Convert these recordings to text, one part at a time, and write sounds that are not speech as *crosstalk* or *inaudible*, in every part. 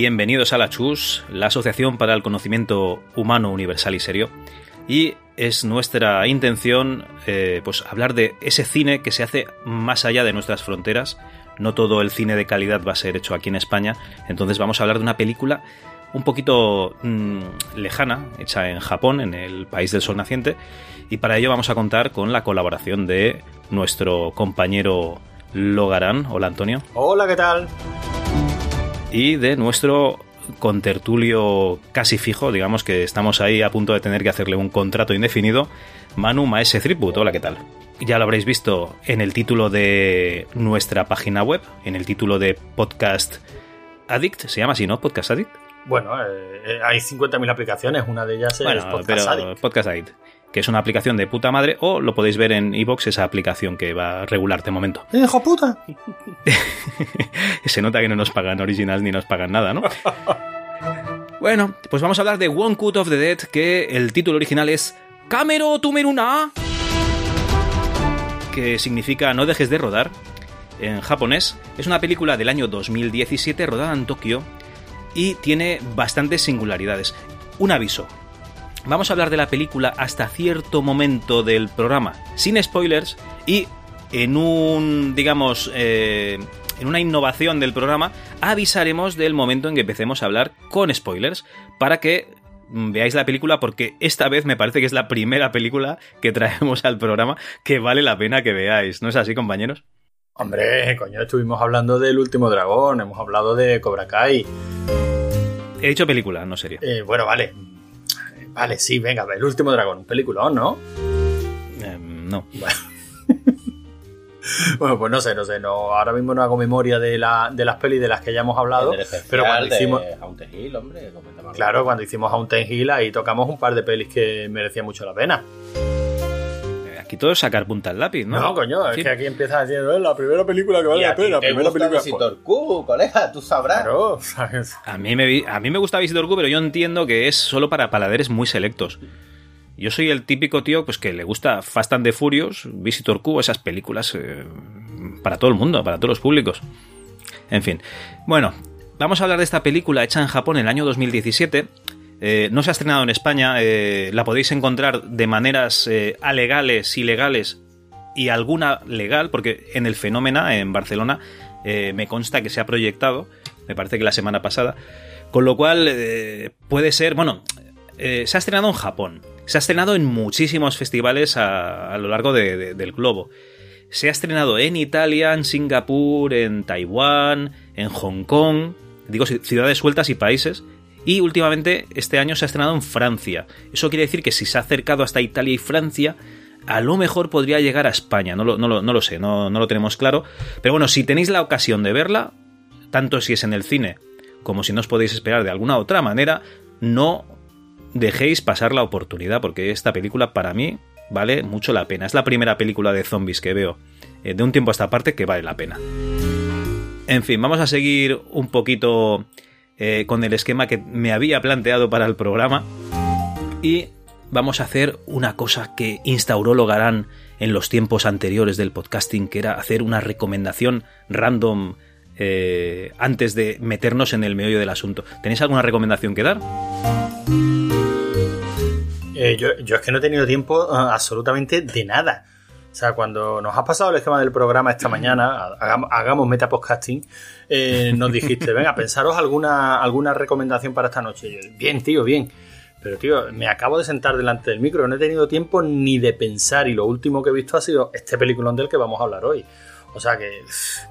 Bienvenidos a la CHUS, la Asociación para el Conocimiento Humano Universal y Serio. Y es nuestra intención eh, pues hablar de ese cine que se hace más allá de nuestras fronteras. No todo el cine de calidad va a ser hecho aquí en España. Entonces vamos a hablar de una película un poquito mm, lejana, hecha en Japón, en el país del sol naciente. Y para ello vamos a contar con la colaboración de nuestro compañero Logarán. Hola Antonio. Hola, ¿qué tal? Y de nuestro contertulio casi fijo, digamos que estamos ahí a punto de tener que hacerle un contrato indefinido, Manu Maese Threepwood. Hola, ¿qué tal? Ya lo habréis visto en el título de nuestra página web, en el título de Podcast Addict, se llama así, ¿no? Podcast Addict. Bueno, eh, eh, hay 50.000 aplicaciones, una de ellas es Podcast Addict. Podcast Addict que es una aplicación de puta madre, o lo podéis ver en iBox esa aplicación que va a regular de momento. ¡Hijo puta! *laughs* Se nota que no nos pagan originals ni nos pagan nada, ¿no? bueno, pues vamos a hablar de One Cut of the Dead, que el título original es Camero Tumeruna, que significa no dejes de rodar en japonés. Es una película del año 2017 rodada en Tokio y tiene bastantes singularidades. Un aviso, vamos a hablar de la película hasta cierto momento del programa, sin spoilers y en un, digamos, eh, en una innovación del programa, avisaremos del momento en que empecemos a hablar con spoilers para que veáis la película porque esta vez me parece que es la primera película que traemos al programa que vale la pena que veáis. ¿No es así, compañeros? Hombre, coño, estuvimos hablando del último dragón, hemos hablado de Cobra Kai. He dicho película, no serie. Eh, bueno, vale. Vale, sí, venga, el último dragón, un peliculón, ¿no? Em, no. *laughs* Bueno. pues no sé, no sé, no, ahora mismo no hago memoria de, la, de las pelis de las que ya hemos hablado, pero cuando hicimos Hill, hombre, claro, cuando hicimos Haunted Hill ahí tocamos un par de pelis que merecían mucho la pena. Aquí todo es sacar punta al lápiz, ¿no? No, coño, es que aquí empieza diciendo, es la primera película que vale la pena, la primera película. Visitor Q, colega, tú sabrás. Claro, *laughs* A mí, me, a mí me gusta Visitor Q, pero yo entiendo que es solo para paladares muy selectos. Yo soy el típico tío pues que le gusta Fast and the Furious, Visitor Q, esas películas eh, para todo el mundo, para todos los públicos. En fin. Bueno, vamos a hablar de esta película hecha en Japón en el año 2017 eh, no se ha estrenado en España, eh, la podéis encontrar de maneras eh, alegales, ilegales y alguna legal, porque en el Fenómena, en Barcelona, me consta que se ha proyectado, me parece que la semana pasada, con lo cual puede ser, bueno, se ha estrenado en Japón, se ha estrenado en muchísimos festivales a, lo largo del globo. Se ha estrenado en Italia, en Singapur, en Taiwán, en Hong Kong, digo ciudades sueltas y países, y últimamente este año se ha estrenado en Francia. Eso quiere decir que si se ha acercado hasta Italia y Francia, a lo mejor podría llegar a España. No lo, sé, no, no lo tenemos claro. Pero bueno, si tenéis la ocasión de verla, tanto si es en el cine como si no os podéis esperar de alguna otra manera, no dejéis pasar la oportunidad, porque esta película para mí vale mucho la pena. Es la primera película de zombies que veo eh, de un tiempo a esta parte que vale la pena. En fin, vamos a seguir un poquito eh, con el esquema que me había planteado para el programa. Y vamos a hacer una cosa que instauró Logarán en los tiempos anteriores del podcasting, que era hacer una recomendación random eh, antes de meternos en el meollo del asunto. ¿Tenéis alguna recomendación que dar? Eh, yo, yo, es que no he tenido tiempo absolutamente de nada. O sea, cuando nos has pasado el esquema del programa esta mañana, hagamos, metapodcasting, eh, nos dijiste, venga, pensaros alguna, alguna recomendación para esta noche. bien, tío, bien. Pero, tío, me acabo de sentar delante del micro, no he tenido tiempo ni de pensar y lo último que he visto ha sido este peliculón del que vamos a hablar hoy. O sea que,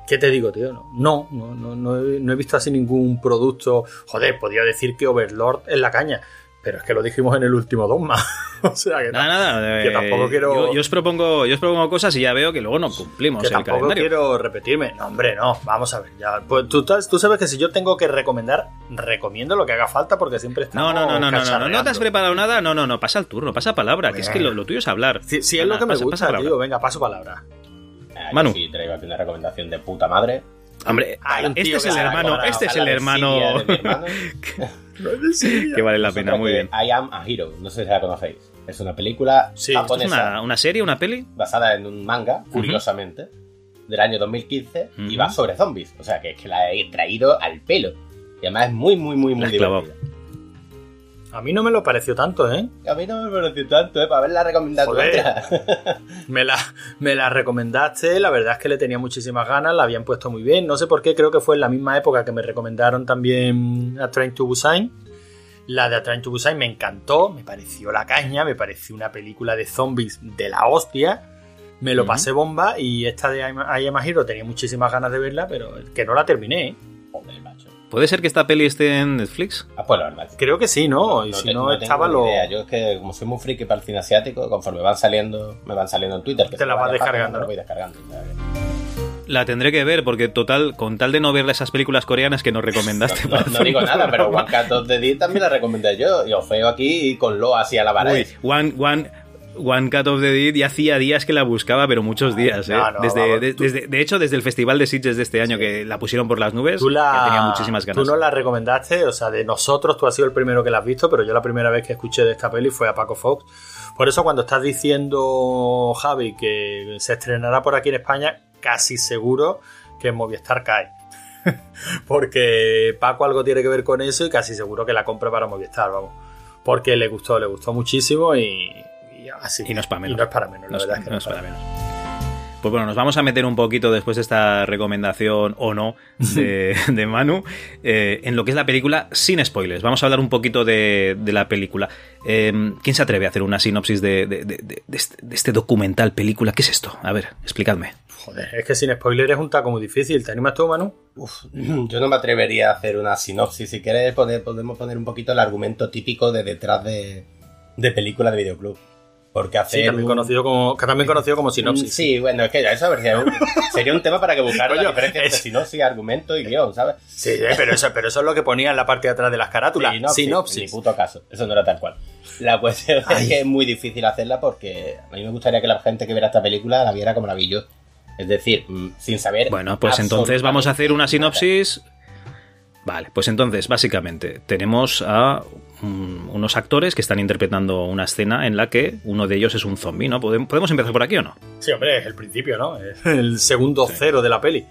¿qué te digo, tío? No, no, no, no, he, no he visto así ningún producto. Joder, podría decir que Overlord es la caña pero es que lo dijimos en el último dogma. *laughs* o sea que, nada, nada, que tampoco eh, quiero. Yo, os propongo, yo os propongo cosas y ya veo que luego no cumplimos que tampoco quiero repetirme. No, hombre, no. Vamos a ver. Ya, pues, tú, tú, sabes que si yo tengo que recomendar, recomiendo lo que haga falta porque siempre está. No, no, no, no, no, no, no te has preparado nada. No, no, no. Pasa el turno, pasa palabra. Que es que lo, tuyo es hablar. Si, es lo que me gusta, tío. Venga, paso palabra. Ah, Manu. Sí, traigo aquí una recomendación de puta madre. Hombre, este es el hermano, este es el hermano. *laughs* que vale la pena, muy bien. I Am a Hero, no sé si la conocéis. Es una película japonesa. Es una, serie, una peli? Basada en un manga, curiosamente, del año 2015, y va sobre zombies. O sea, que es que la he traído al pelo. Y además es muy, muy, muy, muy divertida. A mí no me lo pareció tanto, ¿eh? A mí no me pareció tanto, ¿eh? Para haberla recomendado. *laughs* me, la, me la recomendaste, la verdad es que le tenía muchísimas ganas, la habían puesto muy bien. No sé por qué, creo que fue en la misma época que me recomendaron también A Train to Busan. La de A Train to Busan me encantó, me pareció la caña, me pareció una película de zombies de la hostia. Me lo pasé bomba y esta de I Am Hero tenía muchísimas ganas de verla, pero que no la terminé, ¿eh? ¿Puede ser que esta peli esté en Netflix? Ah, pues la verdad. Creo que sí, ¿no? y si no, estaba lo. Idea. Yo es que, como soy muy friki para el cine asiático, conforme van saliendo, me van saliendo en Twitter. Te la vas descargando. ¿no? voy descargando. La tendré que ver, porque total, con tal de no ver esas películas coreanas que nos recomendaste. *laughs* no, no, digo nada, pero One Cut of the Dead también la recomendé yo. Y os feo aquí con lo así a la pared. One, one, One Cut of the Dead y hacía días que la buscaba, pero muchos días. ¿eh? desde, de, hecho, desde el Festival de Sitges de este año que la pusieron por las nubes, tú la, tenía muchísimas ganas. Tú no la recomendaste, o sea, de nosotros tú has sido el primero que la has visto, pero yo la primera vez que escuché de esta peli fue a Paco Fox. Por eso cuando estás diciendo, Javi, que se estrenará por aquí en España, casi seguro que Movistar cae. *laughs* Porque Paco algo tiene que ver con eso y casi seguro que la compra para Movistar, vamos. Porque le gustó, le gustó muchísimo y, y no es para menos. no es para menos, la verdad es que no, es para, menos. Pues bueno, nos vamos a meter un poquito después de esta recomendación o no de, Manu eh, en lo que es la película sin spoilers. Vamos a hablar un poquito de, la película. Eh, ¿Quién se atreve a hacer una sinopsis de, este, de, este, documental, película? ¿Qué es esto? A ver, explicadme. Joder, es que sin spoilers es un taco muy difícil. ¿Te animas tú, Manu? Uf, *clears throat* yo no me atrevería a hacer una sinopsis. Si quieres, podemos poner un poquito el argumento típico de detrás de, de película de videoclub. Porque hacer. Sí, también, conocido como, también conocido como sinopsis. Sí, bueno, es que ya eso *laughs* sería un, tema para que buscar la diferencia entre sinopsis, argumento y guion, ¿sabes? Sí, eh, pero eso, pero eso es lo que ponía en la parte de atrás de las carátulas. sinopsis. sinopsis. Ni puto caso. Eso no era tal cual. La cuestión es que es muy difícil hacerla porque a mí me gustaría que la gente que viera esta película la viera como la vi yo. Es decir, mm, sin saber. Bueno, pues entonces vamos a hacer una sinopsis. Vale, pues entonces, básicamente, tenemos a unos actores que están interpretando una escena en la que uno de ellos es un zombie, ¿no? ¿Podemos empezar por aquí o no? Sí, hombre, es el principio, ¿no? Es *laughs* el segundo cero de la peli.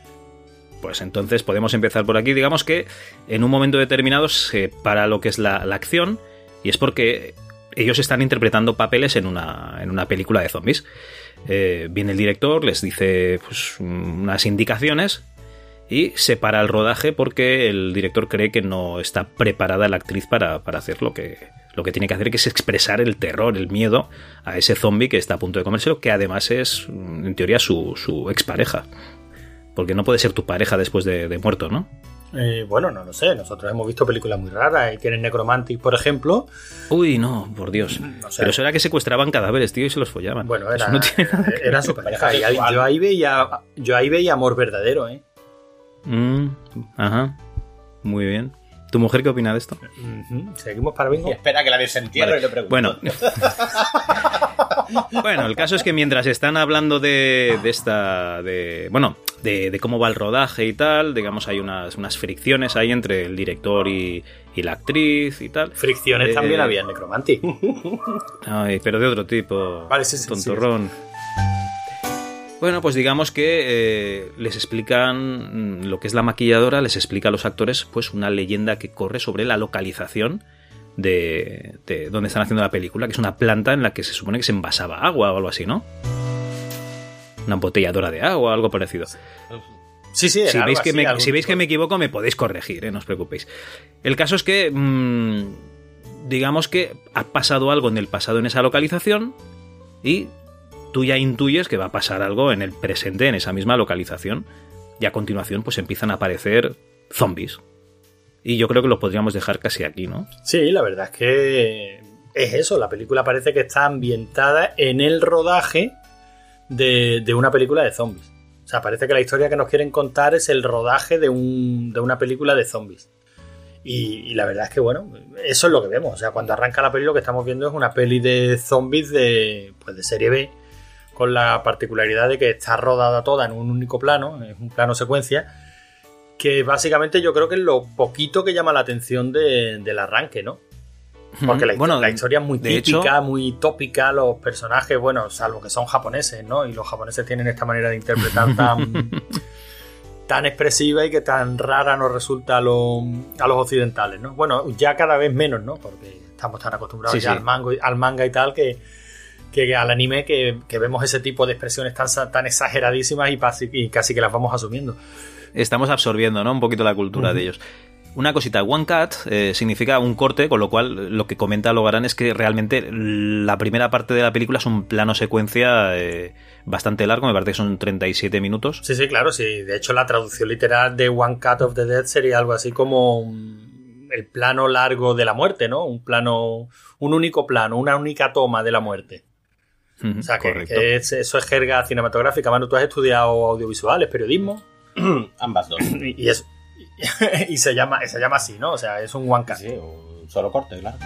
Pues entonces podemos empezar por aquí. Digamos que en un momento determinado se para lo que es la, acción y es porque ellos están interpretando papeles en una, en una película de zombies. Eh, viene el director, les dice pues, unas indicaciones y se para el rodaje porque el director cree que no está preparada la actriz para, hacer lo que, lo que tiene que hacer, que es expresar el terror, el miedo a ese zombie que está a punto de comérselo, que además es, en teoría, su, su expareja. Porque no puede ser tu pareja después de, muerto, ¿no? Eh, bueno, no lo sé. Nosotros hemos visto películas muy raras. Y tienen Necromantic, por ejemplo. Uy, no, por Dios. Pero eso era que secuestraban cadáveres, tío, y se los follaban. Bueno, era, era su pareja. yo, ahí veía, yo ahí veía amor verdadero, ¿eh? Mm, ajá. Muy bien. ¿Tu mujer qué opina de esto? Seguimos para bingo. espera que la veas en tierra y le pregunto. Bueno. *laughs* bueno, el caso es que mientras están hablando de, esta. de. Bueno, de, cómo va el rodaje y tal, digamos, hay unas, unas fricciones ahí entre el director y, la actriz y tal. Fricciones también eh, había en Necromantic. *laughs* Ay, pero de otro tipo. Vale, sí, sí, Tontorrón. Bueno, pues digamos que eh, les explican mm, lo que es la maquilladora, les explica a los actores pues una leyenda que corre sobre la localización de, de donde están haciendo la película, que es una planta en la que se supone que se envasaba agua o algo así, ¿no? Una embotelladora de agua, algo parecido. Sí, sí, si veis, que me, si veis que me equivoco, me podéis corregir, ¿eh? no os preocupéis. El caso es que, mm, digamos que ha pasado algo en el pasado en esa localización y tú ya intuyes que va a pasar algo en el presente, en esa misma localización. Y a continuación, pues empiezan a aparecer zombies. Y yo creo que lo podríamos dejar casi aquí, ¿no? Sí, la verdad es que es eso. La película parece que está ambientada en el rodaje de, una película de zombies. O sea, parece que la historia que nos quieren contar es el rodaje de, una película de zombies. Y, y, la verdad es que, bueno, eso es lo que vemos. O sea, cuando arranca la peli, lo que estamos viendo es una peli de zombies de, pues de serie B con la particularidad de que está rodada toda en un único plano, es un plano secuencia, que básicamente yo creo que es lo poquito que llama la atención del arranque, ¿no? Porque la, bueno, la historia es muy típica, muy tópica, los personajes, bueno, salvo que son japoneses, ¿no? Y los japoneses tienen esta manera de interpretar tan, *laughs* tan expresiva y que tan rara nos resulta a, los, a los occidentales, ¿no? Bueno, ya cada vez menos, ¿no? Porque estamos tan acostumbrados Sí, ya sí. Al, mango, al manga y tal que, que al anime que, que vemos ese tipo de expresiones tan, tan exageradísimas y, pasi- y casi que las vamos asumiendo. Estamos absorbiendo, ¿no? Un poquito la cultura de ellos. Una cosita, one cut eh, significa un corte, con lo cual lo que comenta Logarán es que realmente la primera parte de la película es un plano secuencia eh, bastante largo, me parece que son 37 minutos. Sí, sí, claro, sí. De hecho, la traducción literal de One Cut of the Dead sería algo así como el plano largo de la muerte, ¿no? Un plano, un único plano, una única toma de la muerte. O sea, que, Correcto. que es- eso es jerga cinematográfica. Manu, tú has estudiado audiovisuales, periodismo, *clears throat* Ambas dos. y, y es *laughs* y se llama, se llama así, ¿no? O sea, es un One Cut. Sí, un solo corte, claro.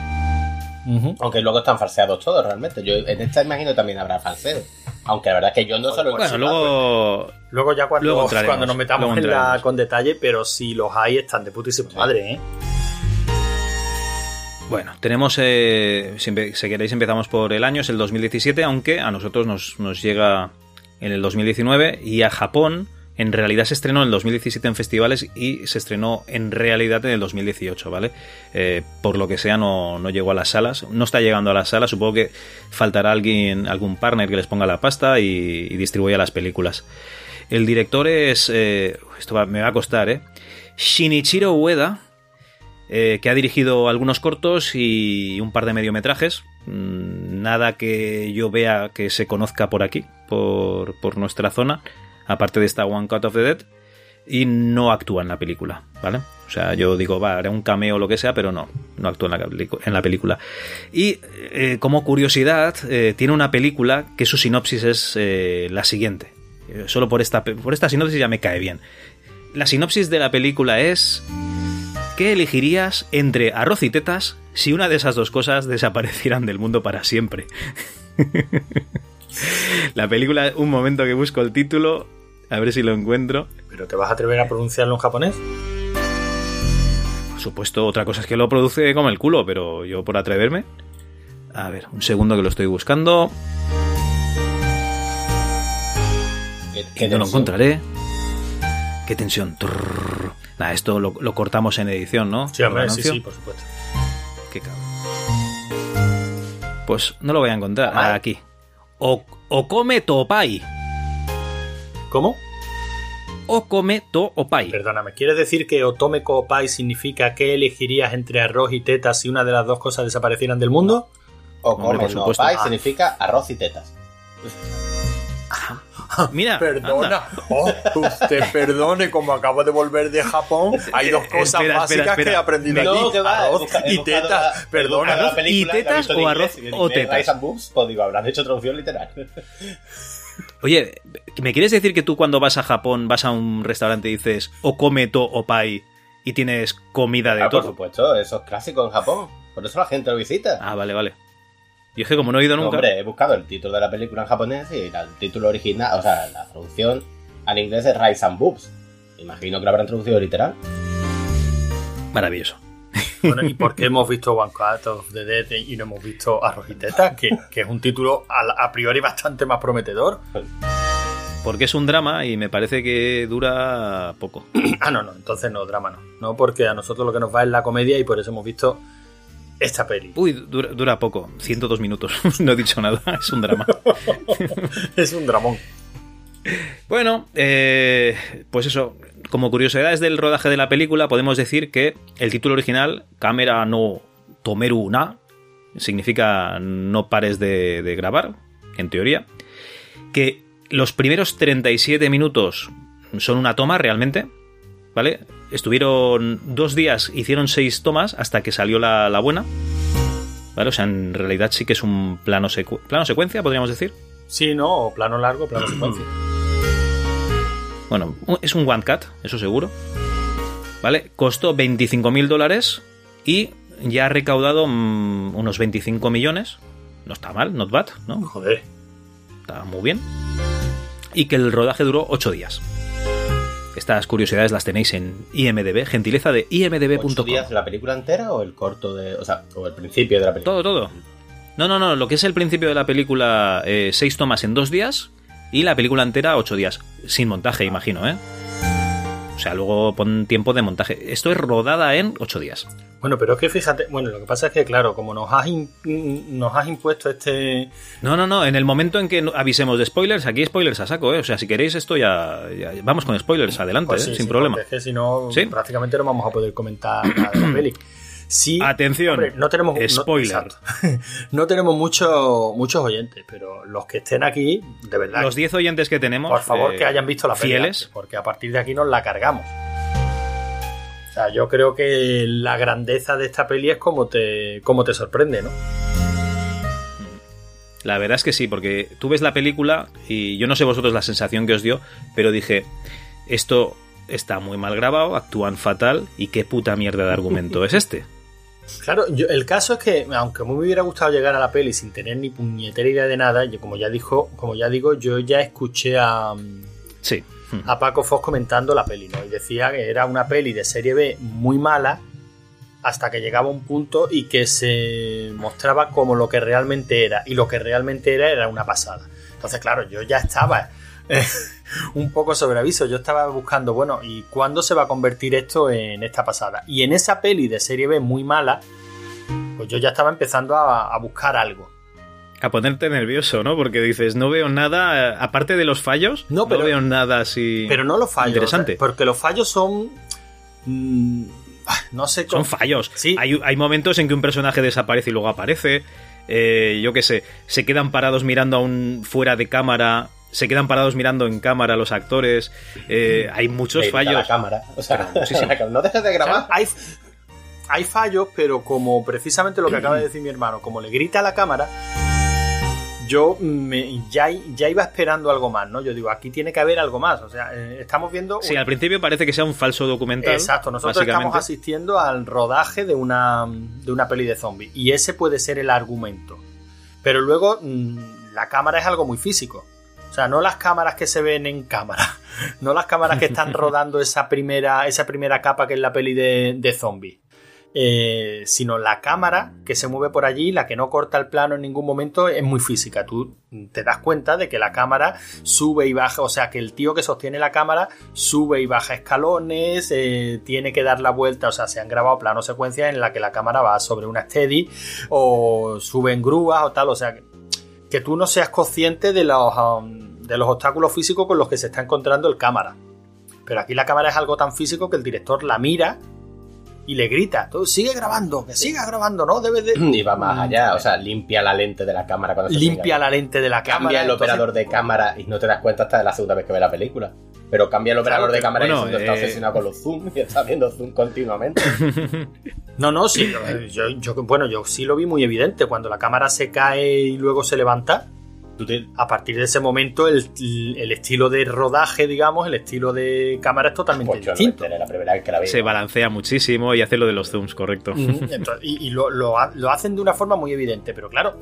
Aunque luego están falseados todos, realmente. Yo en esta imagino también habrá falseo. Aunque la verdad es que yo no solo Bueno, luego Luego ya cuando, cuando nos metamos en la, con detalle, pero si los hay están de putísima Sí. madre, ¿eh? Bueno, tenemos, eh, si, queréis empezamos por el año, es el 2017, aunque a nosotros nos, nos llega en el 2019 y a Japón en realidad se estrenó en el 2017 en festivales y se estrenó en realidad en el 2018, ¿vale? Eh, por lo que sea no, no llegó a las salas, no está llegando a las salas, supongo que faltará alguien, algún partner que les ponga la pasta y, y distribuya las películas. El director es, eh, esto va- me va a costar, ¿eh? Shinichiro Ueda, eh, que ha dirigido algunos cortos y un par de mediometrajes. Mm, Nada que yo vea que se conozca por aquí, por, por nuestra zona, aparte de esta One Cut of the Dead. Y no actúa en la película, ¿vale? O sea, yo digo, va, haré un cameo o lo que sea, pero no, no actúa en la, en la película. Y eh, como curiosidad, eh, tiene una película que su sinopsis es la siguiente. Solo por esta, por esta sinopsis ya me cae bien. La sinopsis de la película es... ¿Qué elegirías entre arroz y tetas si una de esas dos cosas desaparecieran del mundo para siempre? *laughs* La película, un momento que busco el título, a ver si lo encuentro. ¿Pero te vas a atrever a pronunciarlo en japonés? Por supuesto, otra cosa es que lo produce como el culo, pero yo por atreverme. A ver, un segundo que lo estoy buscando. ¿Qué- Y qué no lo encontraré. Qué tensión. Trrr. Nada, esto lo, lo cortamos en edición, ¿no? Sí, hombre, ¿Lo sí, sí, por supuesto. Qué cabrón. Pues no lo voy a encontrar. Tomai. Aquí. O, Okome Topai. ¿Cómo? Okome to opai. Perdóname, ¿quieres decir que Otome Kopai significa que elegirías entre arroz y tetas si una de las dos cosas desaparecieran del mundo? O come por no supuesto. pai Ah. significa arroz y tetas. *laughs* Mira, anda. *laughs* Oh, usted perdone, como acabo de volver de Japón, hay dos cosas Espera, básicas espera, espera. que he aprendido No, aquí. que va, arroz busca- y tetas, perdona. ¿Arroz y tetas o arroz o tetas? Boobs, pues digo, habrán hecho traducción literal. *laughs* Oye, ¿me quieres decir que tú cuando vas a Japón vas a un restaurante y dices Okome to opai y tienes comida de Ah, por todo? supuesto, eso es clásico en Japón. Por eso la gente lo visita. Ah, vale, vale. Y es que como no he ido No, nunca. hombre, he buscado el título de la película en japonés y el título original, o sea, la traducción al inglés es Rice and Boobs. Imagino que lo habrán traducido literal. Maravilloso. Bueno, ¿y por qué hemos visto One Cut of the Dead y no hemos visto Arroz y Tetas? Que, que es un título a, a priori bastante más prometedor. Porque es un drama y me parece que dura poco. Ah, no, no, entonces no, drama no. No, porque a nosotros lo que nos va es la comedia y por eso hemos visto esta peli. Uy, dura, dura poco. 102 minutos. *laughs* no he dicho nada. Es un drama. *laughs* Es un dramón. Bueno, eh, pues eso, como curiosidades del rodaje de la película, podemos decir que el título original, Camera no Tomeru na, significa no pares de, de grabar, en teoría, que los primeros 37 minutos son una toma realmente, ¿vale? Estuvieron dos días, hicieron seis tomas hasta que salió la, la buena, ¿vale? O sea, en realidad sí que es un plano, secu- plano secuencia, podríamos decir. Sí, ¿no? O plano largo, plano *clears throat* secuencia. Bueno, es un one cut, eso seguro. ¿Vale? Costó 25.000 dólares y ya ha recaudado mm, unos 25 millones. No está mal, not bad, ¿no? Joder. Está muy bien. Y que el rodaje duró 8 días. Estas curiosidades las tenéis en IMDB, gentileza de ¿Ocho imdb.com. días la película entera o el corto de. O sea, o el principio de la película? Todo, todo. No, no, no, lo que es el principio de la película, 6 tomas en 2 días y la película entera 8 días. Sin montaje, imagino, ¿eh? Sea, luego pon tiempo de montaje. Esto es rodada en 8 días. Bueno, pero es que fíjate, bueno, lo que pasa es que, claro, como nos has, nos has impuesto este... No, no, no, en el momento en que avisemos de spoilers, aquí spoilers a saco, ¿eh? O sea, si queréis esto ya, vamos con spoilers, adelante, pues ¿eh? sin problema. Es que si no, prácticamente no vamos a poder comentar nada de la *clears throat* peli. Sí, Atención, no tenemos spoiler. *laughs* No, tenemos muchos muchos oyentes, pero los que estén aquí, de verdad. Los 10 oyentes que tenemos, por favor, que eh, hayan visto la fieles, porque a partir de aquí nos la cargamos. O sea, yo creo que la grandeza de esta peli es como te, como te sorprende, ¿no? La verdad es que sí, porque tú ves la película y yo no sé vosotros la sensación que os dio, pero dije, esto está muy mal grabado, actúan fatal y qué puta mierda de argumento es este. *laughs* Claro, el caso es que, aunque me hubiera gustado llegar a la peli sin tener ni puñetera idea de nada, yo como ya dijo, como ya digo, yo ya escuché a, sí. a Paco Fox comentando la peli, ¿no? Y decía que era una peli de serie B muy mala hasta que llegaba un punto y que se mostraba como lo que realmente era. Y lo que realmente era era una pasada. Entonces, claro, yo ya estaba un poco sobre aviso. Yo estaba buscando, bueno, ¿y cuándo se va a convertir esto en esta pasada? Y en esa peli de serie B muy mala, pues yo ya estaba empezando a, buscar algo. A ponerte nervioso, ¿no? Porque dices, no veo nada, aparte de los fallos, no, pero, veo nada así. Pero no los fallos. Interesante. porque los fallos son. Mm, no sé Son fallos. Sí. Hay, hay, momentos en que un personaje desaparece y luego aparece. Eh, yo qué sé, se quedan parados mirando a un fuera de cámara se quedan parados mirando en cámara los actores. Eh, hay muchos fallos. La cámara. O sea, *laughs* no dejes de grabar. hay, hay fallos, pero como precisamente lo que acaba de decir mi hermano, como le grita a la cámara, yo me, ya, ya iba esperando algo más, ¿no? Yo digo, aquí tiene que haber algo más. O sea, eh, estamos viendo. Sí, al principio parece que sea un falso documental. Exacto, nosotros estamos asistiendo al rodaje de una, de una peli de zombies. Y ese puede ser el argumento. Pero luego, mm, la cámara es algo muy físico. O sea, no las cámaras que se ven en cámara, *laughs* no las cámaras que están *laughs* rodando esa primera, esa primera capa que es la peli de, de zombies. Eh, sino la cámara que se mueve por allí, la que no corta el plano en ningún momento, es muy física. Tú te das cuenta de que la cámara sube y baja, o sea, que el tío que sostiene la cámara sube y baja escalones, eh, tiene que dar la vuelta, o sea, se han grabado plano secuencias en la que la cámara va sobre una steady o sube en grúas o tal, o sea, que que tú no seas consciente de los, um, de los obstáculos físicos con los que se está encontrando el cámara. Pero aquí la cámara es algo tan físico que el director la mira y le grita, tú sigue grabando, que siga grabando, ¿no? Debe de... Y va más allá, o sea, limpia la lente de la cámara cuando Limpia la lente de la cámara. Cambia el operador de cámara y no te das cuenta hasta de la segunda vez que ve la película. Pero cambia el operador de cámara y está eh, obsesionado con los *laughs* zoom y está viendo zoom continuamente. No, no, sí. Yo, bueno, yo sí lo vi muy evidente. Cuando la cámara se cae y luego se levanta, a partir de ese momento el, estilo de rodaje, digamos, el estilo de cámara es totalmente pues distinto. Se balancea muchísimo y hace lo de los zooms, correcto. y, lo, lo, hacen de una forma muy evidente, pero claro,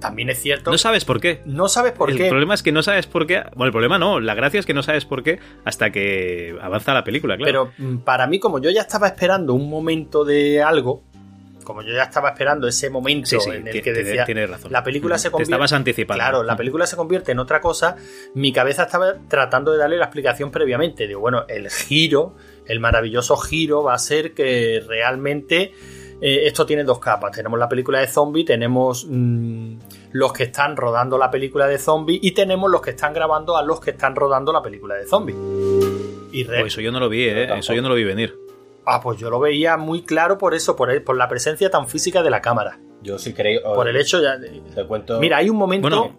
también es cierto. No sabes por qué. No sabes por qué. El problema es que no sabes por qué. Bueno, el problema no. La gracia es que no sabes por qué hasta que avanza la película, claro. Pero mm, para mí, como yo ya estaba esperando un momento de algo, como yo ya estaba esperando ese momento en el que decía razón. la película se convierte Te estabas anticipando claro la película se convierte en otra cosa mi cabeza estaba tratando de darle la explicación previamente digo bueno el giro el maravilloso giro va a ser que realmente eh, esto tiene dos capas. Tenemos la película de zombie, tenemos mm, los que están rodando la película de zombie y tenemos los que están grabando a los que están rodando la película de zombie. Y pues eso yo no lo vi, ¿eh? Eso yo no lo vi venir. Ah, pues yo lo veía muy claro por eso, por, por la presencia tan física de la cámara. Yo sí creo. Por el hecho ya. Te cuento. Mira, hay un momento. Bueno,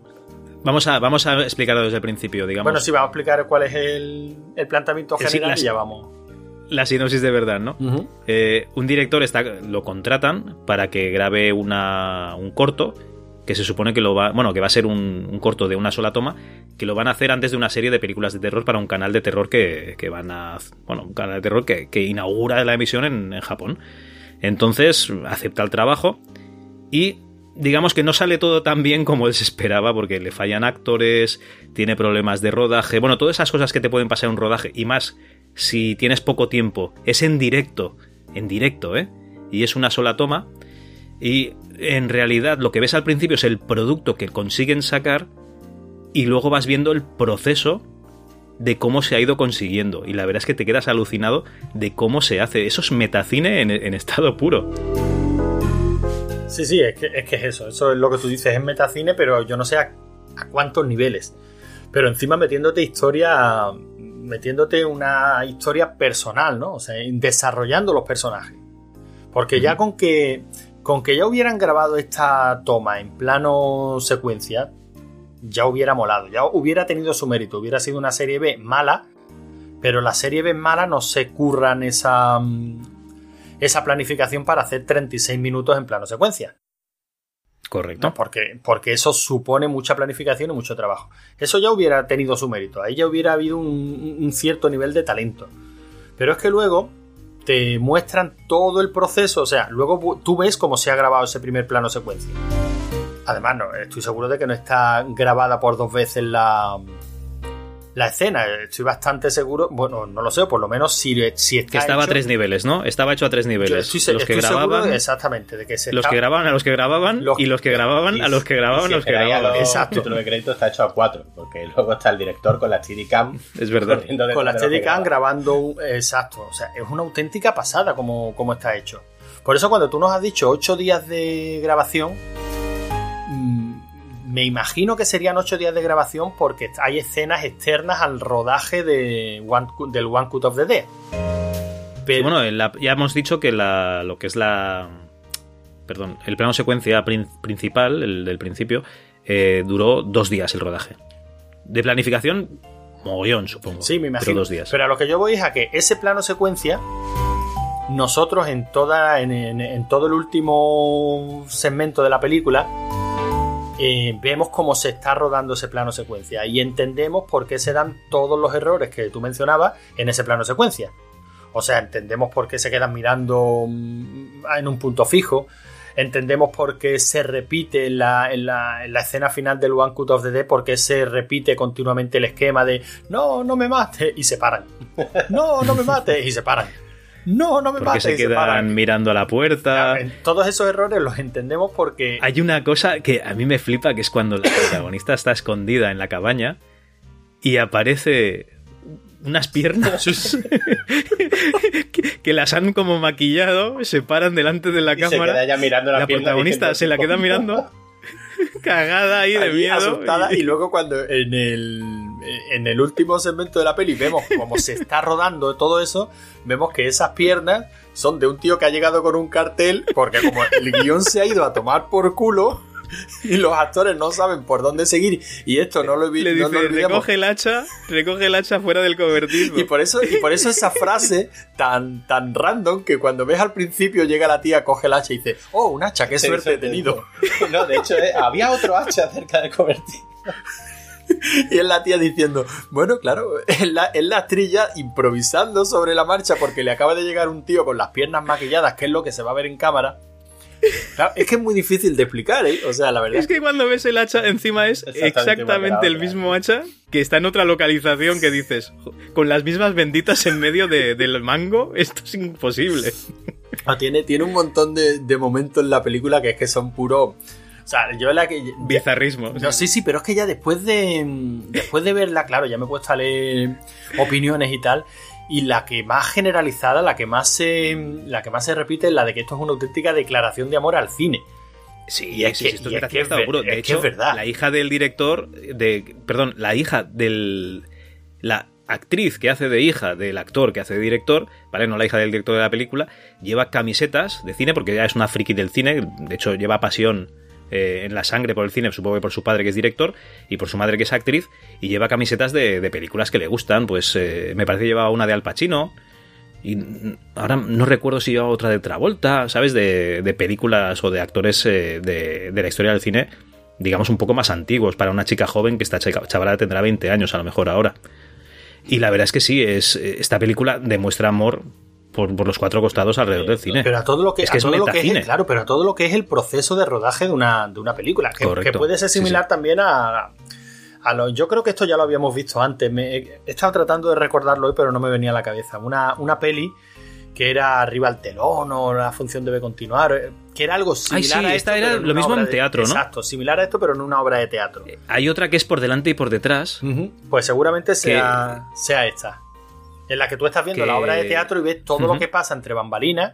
vamos a, vamos a explicarlo desde el principio, digamos. Bueno, sí, vamos a explicar cuál es el, el planteamiento general y ya vamos la sinopsis de verdad, ¿no? Eh, un director está, lo contratan para que grabe una, un corto que se supone que lo va, bueno, que va a ser un, corto de una sola toma, que lo van a hacer antes de una serie de películas de terror para un canal de terror que, que van a, bueno, un canal de terror que, que inaugura la emisión en, en Japón. Entonces acepta el trabajo y digamos que no sale todo tan bien como él se esperaba, porque le fallan actores, tiene problemas de rodaje, bueno, todas esas cosas que te pueden pasar en un rodaje, y más si tienes poco tiempo, es en directo, en directo, ¿eh? Y es una sola toma. Y en realidad lo que ves al principio es el producto que consiguen sacar y luego vas viendo el proceso de cómo se ha ido consiguiendo. Y la verdad es que te quedas alucinado de cómo se hace. Eso es metacine en, en estado puro. Sí, sí, es que, es que, es eso. Eso es lo que tú dices, es metacine, pero yo no sé a, cuántos niveles. Pero encima metiéndote historia. Metiéndote una historia personal, ¿no? O sea, desarrollando los personajes. Porque ya con que. Con que ya hubieran grabado esta toma en plano secuencia, ya hubiera molado, ya hubiera tenido su mérito, hubiera sido una serie B mala, pero la serie B mala no se curran esa, mm, esa planificación para hacer 36 minutos en plano secuencia. Correcto. porque, porque eso supone mucha planificación y mucho trabajo. Eso ya hubiera tenido su mérito, ahí ya hubiera habido un, un cierto nivel de talento. Pero es que luego te muestran todo el proceso, o sea, luego tú ves cómo se ha grabado ese primer plano secuencia. Además, no, estoy seguro de que no está grabada por dos veces la, la escena. Estoy bastante seguro, bueno, no lo sé, por lo menos si, si está Que estaba a tres niveles, ¿no? Estaba hecho a tres niveles. los que grababan, exactamente, de que se los que grababan a los que grababan y los que grababan a los que grababan a los que grababan. Exacto. El título de crédito está hecho a cuatro, porque *laughs* luego está el director con la Steadicam. Es verdad. Con la Steadicam grabando, exacto. O sea, es una auténtica pasada como, como está hecho. Por eso cuando tú nos has dicho ocho días de grabación Mm, me imagino que serían ocho días de grabación porque hay escenas externas al rodaje de del One Cut of the Dead. Pero... Bueno, ya hemos dicho que lo que es la. Perdón, el plano secuencia principal, el del principio, eh, duró dos días el rodaje. De planificación, mogollón, supongo. Sí, me imagino. dos días. Pero a lo que yo voy es a que ese plano secuencia nosotros en toda en, todo el último segmento de la película eh, vemos cómo se está rodando ese plano secuencia y entendemos por qué se dan todos los errores que tú mencionabas en ese plano secuencia. O sea, entendemos por qué se quedan mirando mm, en un punto fijo, entendemos por qué se repite en la, en la, escena final del One Cut of the Day, por qué se repite continuamente el esquema de no, no me mates y se paran. *laughs* No, no me mates y se paran no, no me porque se quedan mirando a la puerta. todos esos errores los entendemos porque. Hay una cosa que a mí me flipa, que es cuando la protagonista está escondida en la cabaña y aparece unas piernas *laughs* que, las han como maquillado, se paran delante de la cámara. Se mirando la, protagonista se la queda mirando *laughs* cagada ahí de miedo. Asustada, y... luego cuando en el, en el último segmento de la peli vemos cómo se está rodando todo eso, vemos que esas piernas son de un tío que ha llegado con un cartel, porque como el guion se ha ido a tomar por culo, y los actores no saben por dónde seguir y esto no lo he Le dice, recoge el hacha, recoge el hacha fuera del cobertizo. Y por eso, y por eso esa frase tan, tan random que cuando ves al principio llega la tía, coge el hacha y dice, oh, un hacha, qué suerte he tenido. No, de hecho, eh, había otro hacha cerca del cobertizo. *laughs* Y es la tía diciendo, bueno, claro, es la, es la trilla improvisando sobre la marcha porque le acaba de llegar un tío con las piernas maquilladas, que es lo que se va a ver en cámara es que es muy difícil de explicar, ¿eh? O sea, la verdad. Es que cuando ves el hacha, encima es exactamente, el mismo hacha que está en otra localización que dices, con las mismas benditas en medio del mango, esto es imposible. Ah, tiene, tiene un montón de, momentos en la película que es que son puro. O sea, yo la que. Bizarrismo. No, sí, sí, pero es que ya después de. Después de verla, claro, ya me he puesto a leer opiniones y tal y la que más generalizada, la que más se, la que más se repite es la de que esto es una auténtica declaración de amor al cine. Sí, es que, esto es, De hecho, es verdad. la hija del director, de, perdón, la hija del, la actriz que hace de hija del actor que hace de director, ¿vale? No la hija del director de la película, lleva camisetas de cine porque ya es una friki del cine, de hecho lleva pasión eh, en la sangre por el cine, supongo que por su padre que es director y por su madre que es actriz, y lleva camisetas de, películas que le gustan, pues eh, me parece que lleva una de Al Pacino, y ahora no recuerdo si lleva otra de Travolta, ¿sabes? De, películas o de actores eh, de, de la historia del cine, digamos un poco más antiguos, para una chica joven que esta chavala tendrá 20 años a lo mejor ahora. Y la verdad es que sí, es, esta película demuestra amor por, los cuatro costados alrededor del cine. Pero a todo lo que es, que todo lo que es claro, pero a todo lo que es el proceso de rodaje de una, de una película, que, puede ser similar también a, a lo, yo creo que esto ya lo habíamos visto antes. Me, he estado tratando de recordarlo hoy, pero no me venía a la cabeza. Una, una peli que era arriba al telón o la función debe continuar, eh, que era algo similar Ay, sí, a esta esto, era pero lo mismo en de- teatro, ¿no? Exacto, similar a esto, pero en una obra de teatro. Hay otra que es por delante y por detrás. Pues seguramente sea, sea esta. En la que tú estás viendo Que- la obra de teatro y ves todo lo que pasa entre bambalinas,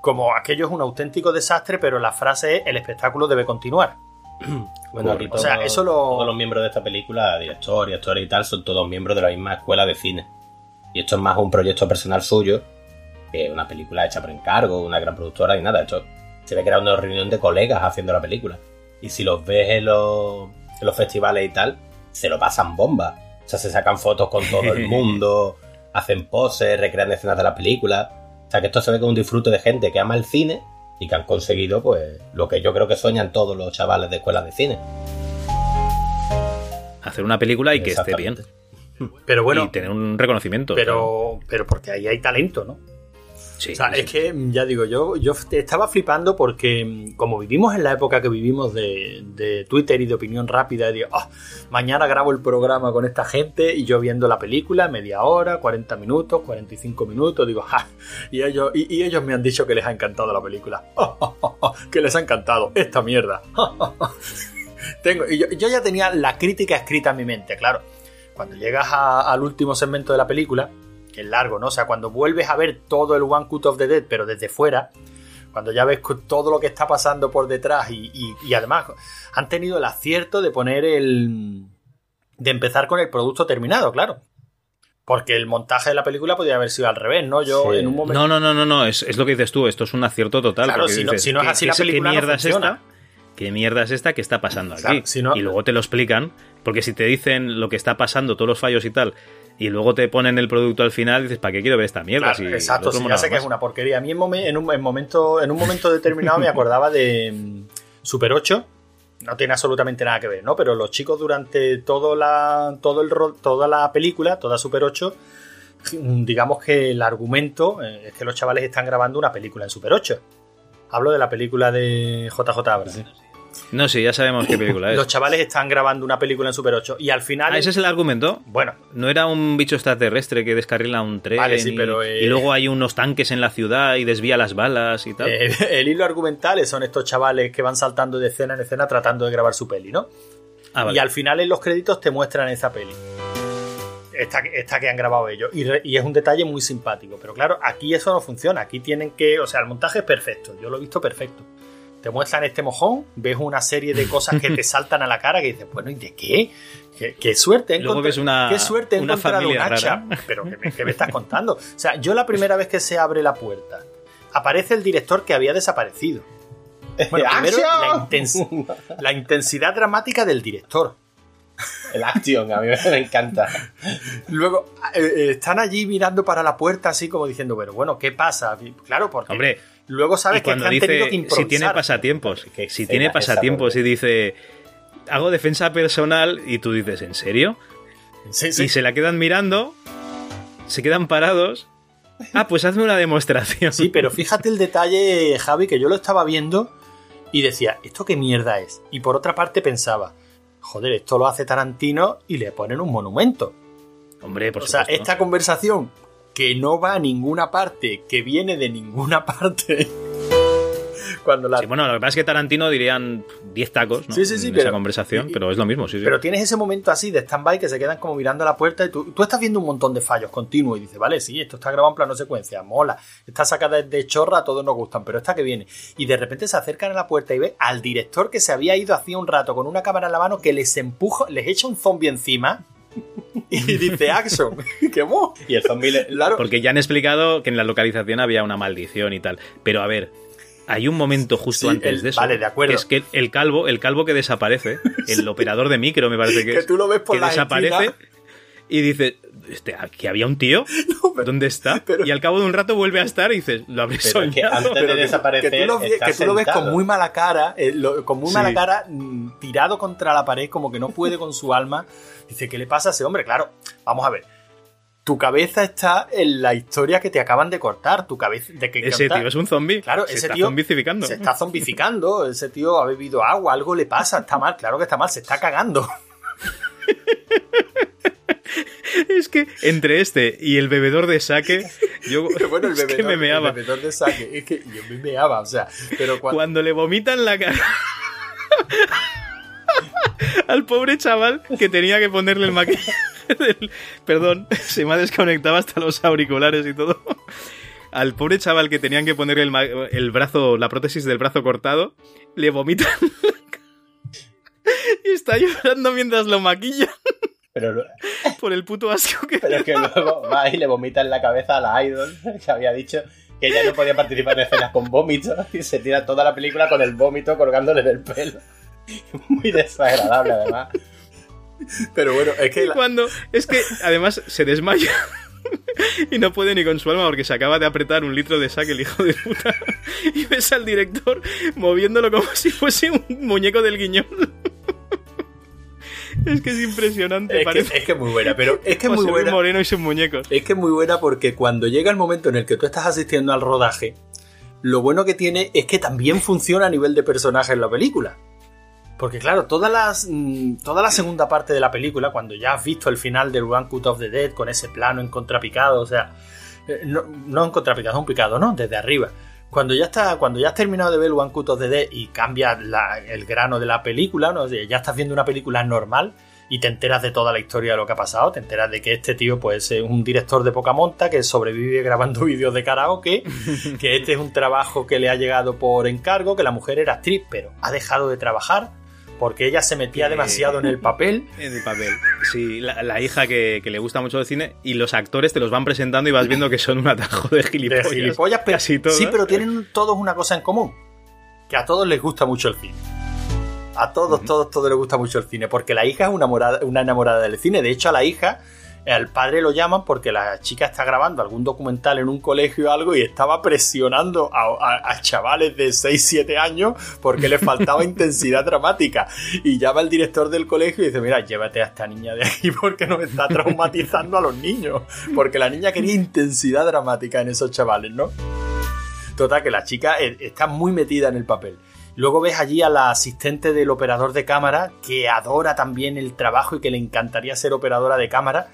como aquello es un auténtico desastre, pero la frase es el espectáculo debe continuar. *clears throat* Bueno, aquí O sea, eso lo- todos los miembros de esta película, director y actores y tal, son todos miembros de la misma escuela de cine. Y esto es más un proyecto personal suyo que una película hecha por encargo, una gran productora y nada. Esto se ve que era una reunión de colegas haciendo la película. Y si los ves en los, en los festivales y tal, se lo pasan bomba. O sea, se sacan fotos con todo el *laughs* mundo, hacen poses, recrean escenas de la película. O sea, que esto se ve como un disfrute de gente que ama el cine y que han conseguido, pues, lo que yo creo que sueñan todos los chavales de escuelas de cine. Hacer una película y que esté bien. Pero bueno, y tener un reconocimiento. pero, pero porque ahí hay talento, ¿no? Sí, O sea, sí. es que, ya digo, yo, yo estaba flipando porque mm, como vivimos en la época que vivimos de, de Twitter y de opinión rápida, digo, "Ah, mañana grabo el programa con esta gente y yo viendo la película, media hora, 40 minutos, 45 minutos, digo, ja, y ellos, y, y ellos me han dicho que les ha encantado la película, *laughs* que les ha encantado esta mierda. *laughs* Tengo, y yo, yo ya tenía la crítica escrita en mi mente, claro. Cuando llegas a- al último segmento de la película, que es largo, ¿no? O sea, cuando vuelves a ver todo el One Cut of the Dead, pero desde fuera, cuando ya ves todo lo que está pasando por detrás y, y- y además han tenido el acierto de poner el... de empezar con el producto terminado, claro. Porque el montaje de la película podría haber sido al revés, ¿no? Yo Sí. en un momento... No, no, no, no, no, es, es lo que dices tú, esto es un acierto total. Claro, si no- si no es ¿qué- así la película ¿Qué no mierda es funciona? esta? ¿Qué mierda es esta que está pasando aquí? Claro, si no- Y luego te lo explican, porque si te dicen lo que está pasando, todos los fallos y tal, y luego te ponen el producto al final, dices, ¿para qué quiero ver esta mierda? Claro, Si exacto, sí, ya sé que es una porquería. A mí en, momen- en un, en momento, en un momento determinado me *laughs* acordaba de mm, Super 8. No tiene absolutamente nada que ver, ¿no? Pero los chicos durante todo la, todo el, toda la película, toda Super 8, mm, digamos que el argumento eh, es que los chavales están grabando una película en Super 8. Hablo de la película de JJ Abrams. No, sí, ya sabemos qué película es. Los chavales están grabando una película en Super 8 y al final... Ah, ese es el argumento. Bueno, No era un bicho extraterrestre que descarrila un tren Vale, sí, y, pero, eh, y luego hay unos tanques en la ciudad y desvía las balas y tal. Eh, *laughs* el hilo argumental son estos chavales que van saltando de escena en escena tratando de grabar su peli, ¿no? Ah, vale. Y al final en los créditos te muestran esa peli. Esta, esta que han grabado ellos. Y, re- y es un detalle muy simpático. Pero claro, aquí eso no funciona. Aquí tienen que. O sea, el montaje es perfecto. Yo lo he visto perfecto. Te muestran este mojón, ves una serie de cosas que te *laughs* saltan a la cara que dices, bueno, ¿y de qué? ¿Qué, qué suerte Luego encontrar- ves una- qué suerte una un hacha. rara. Pero ¿qué me, qué me estás contando? O sea, yo la primera vez que se abre la puerta, aparece el director que había desaparecido. *laughs* Bueno, primero la intensidad dramática del director. El action, a mí me encanta. Luego eh, eh, están allí mirando para la puerta así como diciendo, pero bueno, ¿qué pasa? Claro, porque Hombre, luego sabes y que, cuando han tenido dice que improvisar. si tiene pasatiempos, Qué si escena tiene pasatiempos y dice hago defensa personal y tú dices, ¿en serio? Sí, sí. Y se la quedan mirando, se quedan parados. Ah, pues hazme una demostración. Sí, pero fíjate el detalle, Javi, que yo lo estaba viendo y decía, ¿esto qué mierda es? Y por otra parte pensaba, joder, esto lo hace Tarantino y le ponen un monumento. Hombre, por o sea, supuesto. esta conversación que no va a ninguna parte, que viene de ninguna *laughs* parte. Cuando la Sí, bueno, lo que pasa es que Tarantino dirían 10 tacos ¿no? Sí, sí, sí, en pero- esa conversación, y- pero es lo mismo, sí, sí. Pero tienes ese momento así de stand-by que se quedan como mirando a la puerta y tú, tú estás viendo un montón de fallos continuos y dices, vale, sí, esto está grabado en plano secuencia, mola, está sacada de chorra, a todos nos gustan, pero esta que viene. Y de repente se acercan a la puerta y ve al director que se había ido hacía un rato con una cámara en la mano que les empuja, les echa un zombie encima y dice, action, ¡qué mo! Y el zombie le- Claro, Porque ya han explicado que en la localización había una maldición y tal. Pero a ver, hay un momento justo Sí, antes el- de eso. vale, de acuerdo. Que es que el calvo, el calvo que desaparece, *laughs* el operador de micro, me parece que, que es, tú lo ves por que la desaparece esquina. y dice, este, aquí había un tío, *laughs* pero- ¿dónde está? pero- y al cabo de un rato vuelve a estar y dices, lo habré es que soñado. antes de que- desaparecer, que tú lo, vi- está que tú lo ves con muy mala cara, eh, lo- con muy Sí. mala cara, mm, tirado contra la pared, como que no puede con su alma. Dice, ¿qué le pasa a ese hombre? Claro, vamos a ver. Tu cabeza está en la historia que te acaban de cortar. Tu cabeza de que Ese tío es un zombie. Claro, se ese está tío zombificando. se está zombificando. Ese tío ha bebido agua, algo le pasa, está mal. Claro que está mal, se está cagando. *laughs* Es que entre este y el bebedor de saque Yo *laughs* bueno, el es que bebedor, me meaba. el bebedor de saque. Es que yo me meaba, o sea, pero cuando... Cuando le vomitan la cara *laughs* al pobre chaval que tenía que ponerle el maquillaje *laughs* del- Perdón, se me ha desconectado hasta los auriculares y todo. Al pobre chaval que tenían que ponerle el, ma- el brazo, la prótesis del brazo cortado, le vomitan y está llorando mientras lo maquilla Pero, por el puto asco que pero que luego va y le vomita en la cabeza a la idol que había dicho que ella no podía participar en escenas con vómito y se tira toda la película con el vómito colgándole del pelo. *laughs* Muy desagradable, además. Pero bueno, es que... Y cuando es que además se desmaya *laughs* y no puede ni con su alma porque se acaba de apretar un litro de saque el hijo de puta *laughs* y ves al director moviéndolo como si fuese un muñeco del guiñón. Es que es impresionante, Es parece que, es que es muy buena, pero es que es muy buena. Moreno y sus muñecos. Es que es muy buena porque cuando llega el momento en el que tú estás asistiendo al rodaje, lo bueno que tiene es que también funciona a nivel de personaje en la película. Porque claro, todas las, mm, toda la segunda parte de la película, cuando ya has visto el final del One Cut of the Dead con ese plano en contrapicado, o sea, eh, no, no en contrapicado, un picado, ¿no? Desde arriba. Cuando ya, está, cuando ya has terminado de ver One Cut of the Dead y cambia la- el grano de la película, ¿no? Ya estás viendo una película normal y te enteras de toda la historia de lo que ha pasado, te enteras de que este tío pues es un director de poca monta que sobrevive grabando *laughs* vídeos de karaoke, que este es un trabajo que le ha llegado por encargo, que la mujer era actriz pero ha dejado de trabajar porque ella se metía demasiado en el papel. *laughs* En el papel. Sí, la, la hija que, que le gusta mucho el cine y los actores te los van presentando y vas viendo que son un atajo de De gilipollas. gilipollas, pero, Casi sí, pero tienen todos una cosa en común, que a todos les gusta mucho el cine. A todos, todos, todos les gusta mucho el cine, porque la hija es una, morada- una enamorada del cine. De hecho, a la hija, al padre lo llaman porque la chica está grabando algún documental en un colegio o algo y estaba presionando a, a- a chavales de 6, 7 años porque les faltaba *laughs* intensidad dramática. Y llama el director del colegio y dice, mira, llévate a esta niña de aquí porque nos está traumatizando a los niños. Porque la niña quería intensidad dramática en esos chavales, ¿no? Total, que la chica eh, está muy metida en el papel. Luego ves allí a la asistente del operador de cámara que adora también el trabajo y que le encantaría ser operadora de cámara.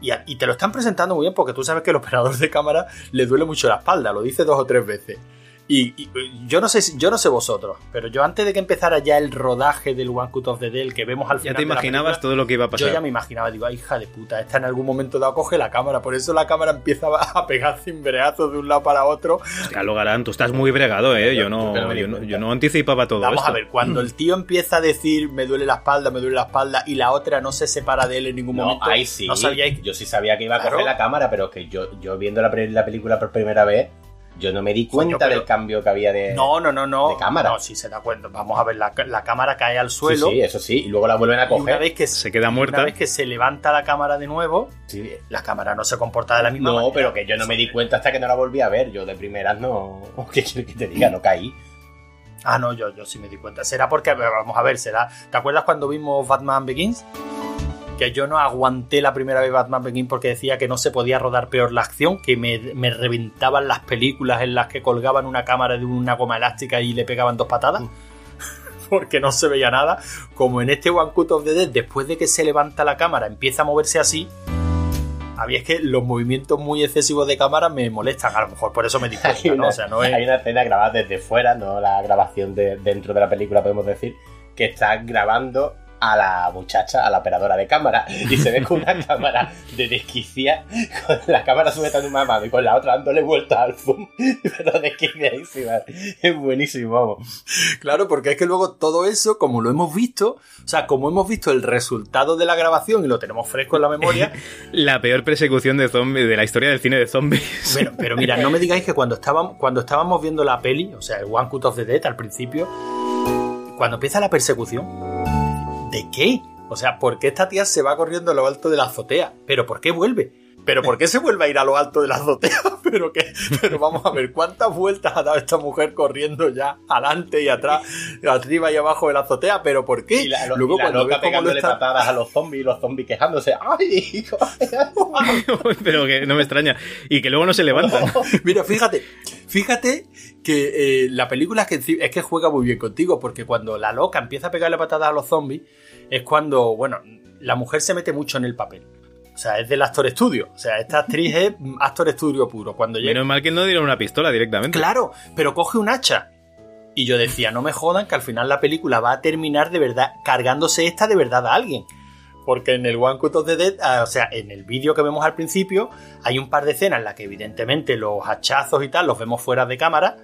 Y, te lo están presentando muy bien porque tú sabes que el operador de cámara le duele mucho la espalda, lo dice dos o tres veces. Y, y, yo no sé si- yo no sé vosotros, pero yo antes de que empezara ya el rodaje del One Cut of the Dead que vemos al Ya final te de la imaginabas película, todo lo que iba a pasar. yo ya me imaginaba, digo, ay, hija de puta, esta en algún momento dado coge la cámara, por eso la cámara empieza a *laughs* pegar cimbreazos de un lado para otro. Hostia, Logarán, tú estás muy bregado, ¿eh? Yo no, yo no, cuenta. yo no anticipaba todo Vamos esto. a ver, cuando el tío empieza a decir me duele la espalda, me duele la espalda y la otra no se separa de él en ningún No, momento, ahí sí. no sabíais Yo sí sabía que iba a Claro. coger la cámara, pero que yo, yo viendo la película por primera vez, yo no me di Coño, cuenta pero- del cambio que había de. No, no, no, no. de cámara. No, sí se da cuenta. Vamos a ver, la, la cámara cae al suelo. sí, eso sí. Y luego la vuelven a y una coger. vez que Se queda una muerta. vez que se levanta la cámara de nuevo, Sí. la cámara no se comporta de la misma No, manera. pero que yo no me di cuenta hasta que no la volví a ver. Yo de primeras no. *laughs* ¿Qué quieres que te diga? No caí. Ah, no, yo, yo sí me di cuenta. Será porque, vamos a ver, será. ¿Te acuerdas cuando vimos Batman Begins? Que yo no aguanté la primera vez Batman Begins porque decía que no se podía rodar peor la acción, que me, me reventaban las películas en las que colgaban una cámara de una goma elástica y le pegaban dos patadas. *laughs* Porque no se veía nada. Como en este One Cut of the Dead, después de que se levanta la cámara, empieza a moverse así. Había es que los movimientos muy excesivos de cámara me molestan. A lo mejor por eso me *laughs* di Hay cuenta, ¿no? una, O sea, no es. hay una escena grabada desde fuera, no la grabación de dentro de la película, podemos decir, que está grabando a la muchacha, a la operadora de cámara, y se ve con una *laughs* cámara de desquicia, con la cámara sujetando una mano y con la otra dándole vuelta al zoom, *laughs* pero desquiciadísima. Es buenísimo, vamos. Claro, porque es que luego todo eso, como lo hemos visto, o sea, como hemos visto el resultado de la grabación y lo tenemos fresco en la memoria, *laughs* La peor persecución de zombies de la historia del cine de zombies. bueno, pero mira, no me digáis que cuando estábamos, cuando estábamos viendo la peli, o sea, el One Cut of the Dead al principio, cuando empieza la persecución, ¿de qué? O sea, ¿por qué esta tía se va corriendo a lo alto de la azotea? ¿Pero por qué vuelve? ¿Pero por qué se vuelve a ir a lo alto de la azotea? *laughs* ¿Pero qué? Pero vamos a ver, ¿cuántas vueltas ha dado esta mujer corriendo ya adelante y atrás, arriba y abajo de la azotea? ¿Pero por qué? Y la, lo- Luego y la cuando loca pegándole está... patadas a los zombies y los zombies quejándose. ¡Ay, hijo! *laughs* Pero que no me extraña. Y que luego no se levantan. *laughs* Mira, fíjate, fíjate que eh, la película es que, es que juega muy bien contigo, porque cuando la loca empieza a pegarle patadas a los zombies, es cuando, bueno, la mujer se mete mucho en el papel. O sea, es del actor estudio. O sea, esta actriz es actor estudio puro. Cuando llega... Menos mal que no dieron una pistola directamente. Claro, pero coge un hacha. Y yo decía, no me jodan que al final la película va a terminar de verdad cargándose esta de verdad a alguien. Porque en el One Cut of the Dead, ah, o sea, en el vídeo que vemos al principio, hay un par de escenas en las que evidentemente los hachazos y tal los vemos fuera de cámara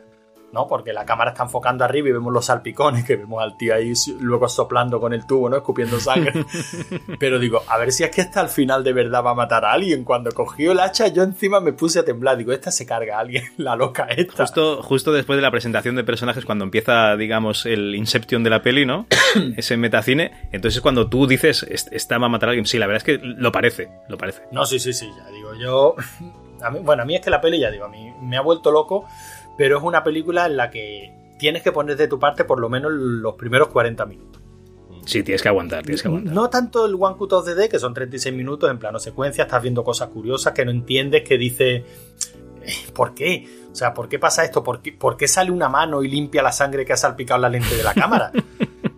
¿no? Porque la cámara está enfocando arriba y vemos los salpicones, que vemos al tío ahí luego soplando con el tubo, ¿no? Escupiendo sangre. *laughs* Pero digo, a ver si es que esta al final de verdad va a matar a alguien. Cuando cogió el hacha, yo encima me puse a temblar. Digo, esta se carga a alguien, *laughs* la loca esta. Justo, justo después de la presentación de personajes, cuando empieza, digamos, el Inception de la peli, ¿no? *coughs* Ese metacine. Entonces cuando tú dices, esta va a matar a alguien. Sí, la verdad es que lo parece, lo parece. No, sí, sí, sí, ya digo, yo... *laughs* bueno, a mí es que la peli, ya digo, a mí me ha vuelto loco pero es una película en la que tienes que poner de tu parte por lo menos los primeros 40 minutos. Sí, tienes que aguantar, tienes que aguantar. No tanto el One Cut of the Day, que son 36 minutos en plano secuencia, estás viendo cosas curiosas que no entiendes, que dice, eh, ¿por qué? O sea, ¿por qué pasa esto? ¿Por qué, sale una mano y limpia la sangre que ha salpicado la lente de la cámara? *laughs*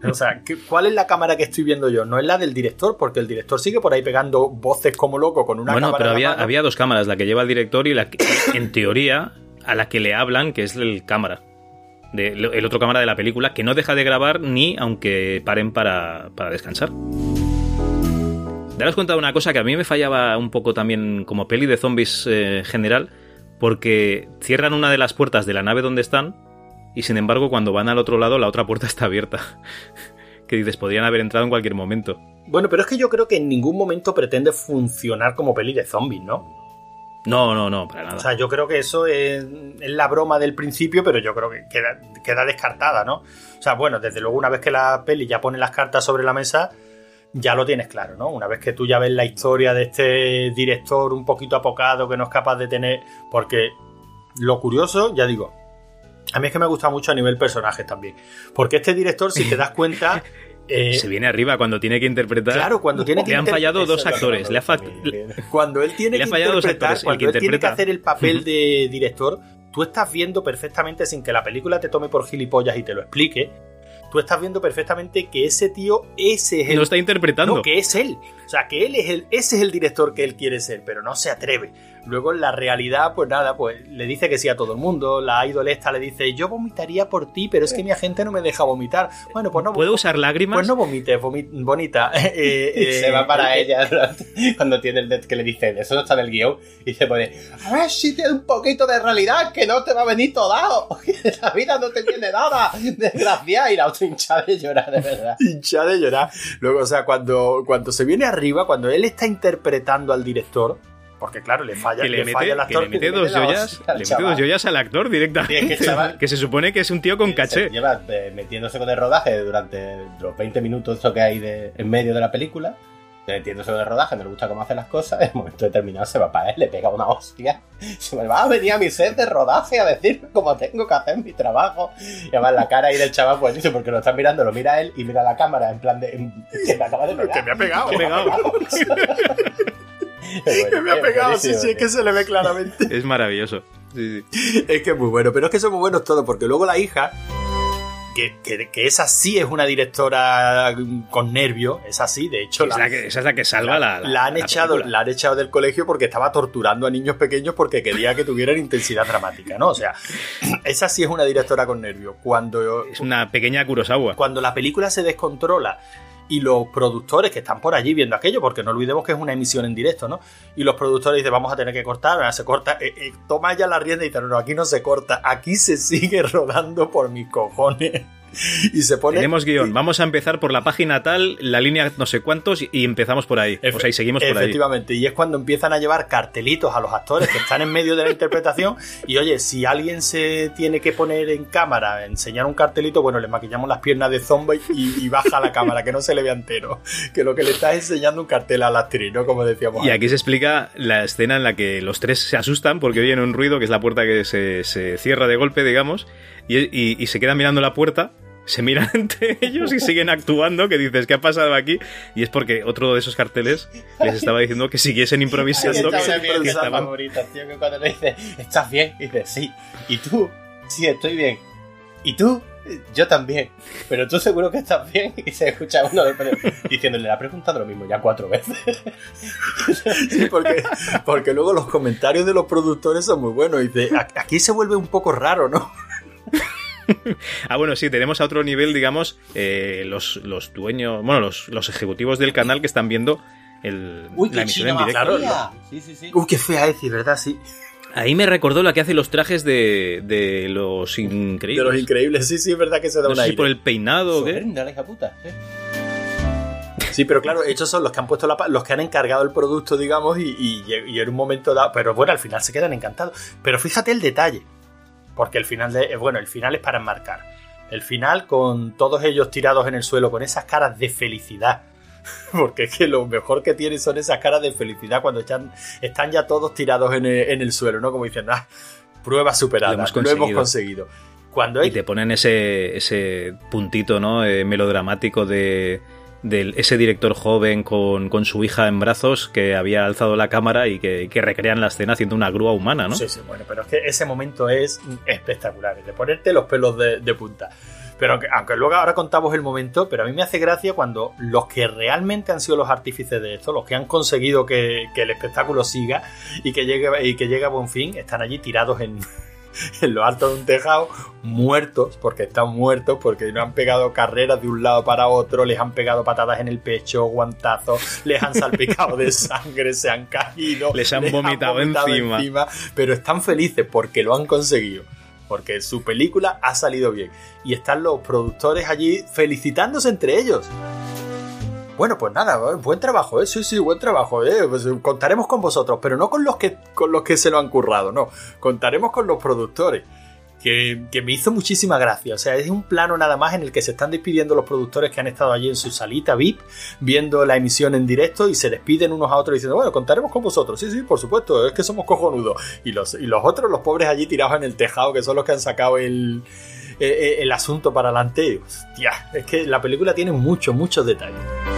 O sea, ¿cuál es la cámara que estoy viendo yo? No es la del director, porque el director sigue por ahí pegando voces como loco con una cámara. Bueno, pero había, había dos cámaras, la que lleva el director y la que, en teoría, a la que le hablan, que es el cámara. el otro cámara de la película, que no deja de grabar ni aunque paren para, para descansar. Daros cuenta de una cosa que a mí me fallaba un poco también como peli de zombies eh, general, porque cierran una de las puertas de la nave donde están y sin embargo cuando van al otro lado la otra puerta *laughs* está abierta. que dices, podrían haber entrado en cualquier momento. Bueno, pero es que yo creo que en ningún momento pretende funcionar como peli de zombies, ¿no? No, no, no, para nada. O sea, yo creo que eso es, la broma del principio, pero yo creo que queda, descartada, ¿no? O sea, bueno, desde luego una vez que la peli ya pone las cartas sobre la mesa, ya lo tienes claro, ¿no? Una vez que tú ya ves la historia de este director un poquito apocado que no es capaz de tener... Porque lo curioso, ya digo, a mí es que me gusta mucho a nivel personaje también. Porque este director, si te das cuenta, *laughs* Eh, se viene arriba cuando tiene que interpretar. Claro, cuando tiene que Le han fallado dos actores. Le ha cuando él tiene que interpretar, cuando él tiene que hacer el papel de director, tú estás viendo perfectamente sin que la película te tome por gilipollas y te lo explique. Tú estás viendo perfectamente que ese tío, ese es el. No está interpretando. No, que es él. O sea, que él es el, ese es el director que él quiere ser, pero no se atreve. Luego en la realidad, pues nada, pues le dice que sí a todo el mundo. La idol esta le dice, yo vomitaría por ti, pero es que mi agente no me deja vomitar. Bueno, pues no. ¿Puedo usar lágrimas? Pues no vomites, bonita. *laughs* Eh, eh, se va para eh, ella *laughs* cuando tiene el dead que le dice, eso no está en el guion, y se pone, a ver si tiene un poquito de realidad, que no te va a venir todo dado. *laughs* la vida no te tiene nada, desgracia. Y la otra hincha de llorar, de verdad. hincha de llorar. Luego, o sea, cuando, cuando se viene arriba, cuando él está interpretando al director, porque claro, le falla, le, falla al actor. Que le mete dos joyas, le mete dos joyas al actor directamente. que, se supone que es un tío con caché. Lleva eh, metiéndose con el rodaje durante los 20 minutos que hay de, en medio de la película. Metiéndose con el rodaje, no le gusta cómo hace las cosas. *laughs* En el momento determinado se va para él, le pega una hostia. Se me va a venir a mi set de rodaje a decir cómo tengo que hacer mi trabajo. Y además la cara ahí del chaval, pues dice, porque lo están mirando, lo mira él y mira la cámara en plan de. que me acaba de pegar. *laughs* Que me ha pegado. Me ha pegado. *laughs* *laughs* que me ha pegado, sí, sí, es que se le ve claramente. Es maravilloso. Es que es muy bueno, pero es que son muy buenos todos, porque luego la hija, que, que, esa sí es una directora con nervio, es así, de hecho. esa es la que salva la. La, han echado, la han echado del colegio porque estaba torturando a niños pequeños porque quería que tuvieran intensidad dramática, ¿no? O sea, *clears throat* esa sí es una directora con nervio. Cuando. Es una pequeña Kurosawa. Cuando la película se descontrola y los productores que están por allí viendo aquello, porque no olvidemos que es una emisión en directo, ¿no? Y los productores dicen, vamos a tener que cortar, se corta, eh, eh, toma ya la rienda y dicen, no, aquí no se corta, aquí se sigue *laughs* rodando por mis cojones. *laughs* y se pone. Tenemos guion. Vamos a empezar por la página tal, la línea no sé cuántos y empezamos por ahí. o sea, y seguimos por ahí. Efectivamente. Y es cuando empiezan a llevar cartelitos a los actores que están en medio de la interpretación. Y oye, si alguien se tiene que poner en cámara, enseñar un cartelito, bueno, le maquillamos las piernas de zombie y, baja la cámara, que no se le vea entero. Que lo que le estás enseñando un cartel a la actriz, ¿no? Como decíamos. Y aquí se explica la escena en la que los tres se asustan porque oyen un ruido, que es la puerta que se, cierra de golpe, digamos, y se quedan mirando la puerta se miran *laughs* entre ellos y siguen actuando, que dices, ¿qué ha pasado aquí? Y es porque otro de esos carteles les estaba diciendo que siguiesen improvisando. que, que estaban... favorita, tío, que cuando le dice, ¿estás bien? Y dice, sí. ¿Y tú? Sí, estoy bien. ¿Y tú? Yo también. Pero tú seguro que estás bien. Y se escucha uno diciéndole, le ha preguntado lo mismo ya cuatro veces. *laughs* Sí, porque, porque luego los comentarios de los productores son muy buenos. Y dice, aquí se vuelve un poco raro, ¿no? *laughs* ah, bueno, sí, tenemos a otro nivel, digamos, eh, los, los, dueños, bueno, los, los, ejecutivos del canal que están viendo el, la emisión en directo. Sí, sí, sí. Uy, qué fea decir, ¿verdad? Sí. Ahí me recordó la que hace los trajes de, de los increíbles. De los increíbles, sí, sí, es verdad que se da no una sé si por el peinado qué. La hija puta, ¿sí? Sí, pero claro, estos son los que han puesto la, los que han encargado el producto, digamos, y, y, en un momento dado. Pero bueno, al final se quedan encantados. Pero fíjate el detalle. Porque el final de. Bueno, el final es para enmarcar. El final con todos ellos tirados en el suelo, con esas caras de felicidad *laughs* porque es que lo mejor que tienen son esas caras de felicidad cuando están, están ya todos tirados en el, suelo, ¿no? Como diciendo, ah, prueba superada, lo hemos conseguido. Cuando Y te ponen ese, ese puntito, ¿no? Eh, melodramático de, ese director joven con, su hija en brazos que había alzado la cámara y que, recrean la escena haciendo una grúa humana, ¿no? Sí, sí, bueno, pero es que ese momento es espectacular, de ponerte los pelos de punta. Pero aunque, luego ahora contamos el momento, pero a mí me hace gracia cuando los que realmente han sido los artífices de esto, los que han conseguido que, el espectáculo siga y que llegue y que llegue a buen fin, están allí tirados en, *laughs* en lo alto de un tejado, muertos, porque están muertos, porque no han pegado carreras de un lado para otro, les han pegado patadas en el pecho, guantazos, les han salpicado de *laughs* sangre, se han caído, les han, vomitado, encima. pero están felices porque lo han conseguido porque su película ha salido bien. Y están los productores allí felicitándose entre ellos. Bueno, pues nada, buen trabajo, ¿eh? Sí, sí, buen trabajo, ¿eh? Pues contaremos con vosotros, pero no con los que, con los que se lo han currado, no. Contaremos con los productores que, me hizo muchísima gracia. O sea, es un plano nada más en el que se están despidiendo los productores que han estado allí en su salita VIP, viendo la emisión en directo y se despiden unos a otros diciendo, bueno, contaremos con vosotros. Sí, sí, por supuesto, es que somos cojonudos. Y los, y los otros, los pobres allí tirados en el tejado, que son los que han sacado el, eh, eh, asunto para adelante. Hostia, es que la película tiene muchos, muchos detalles.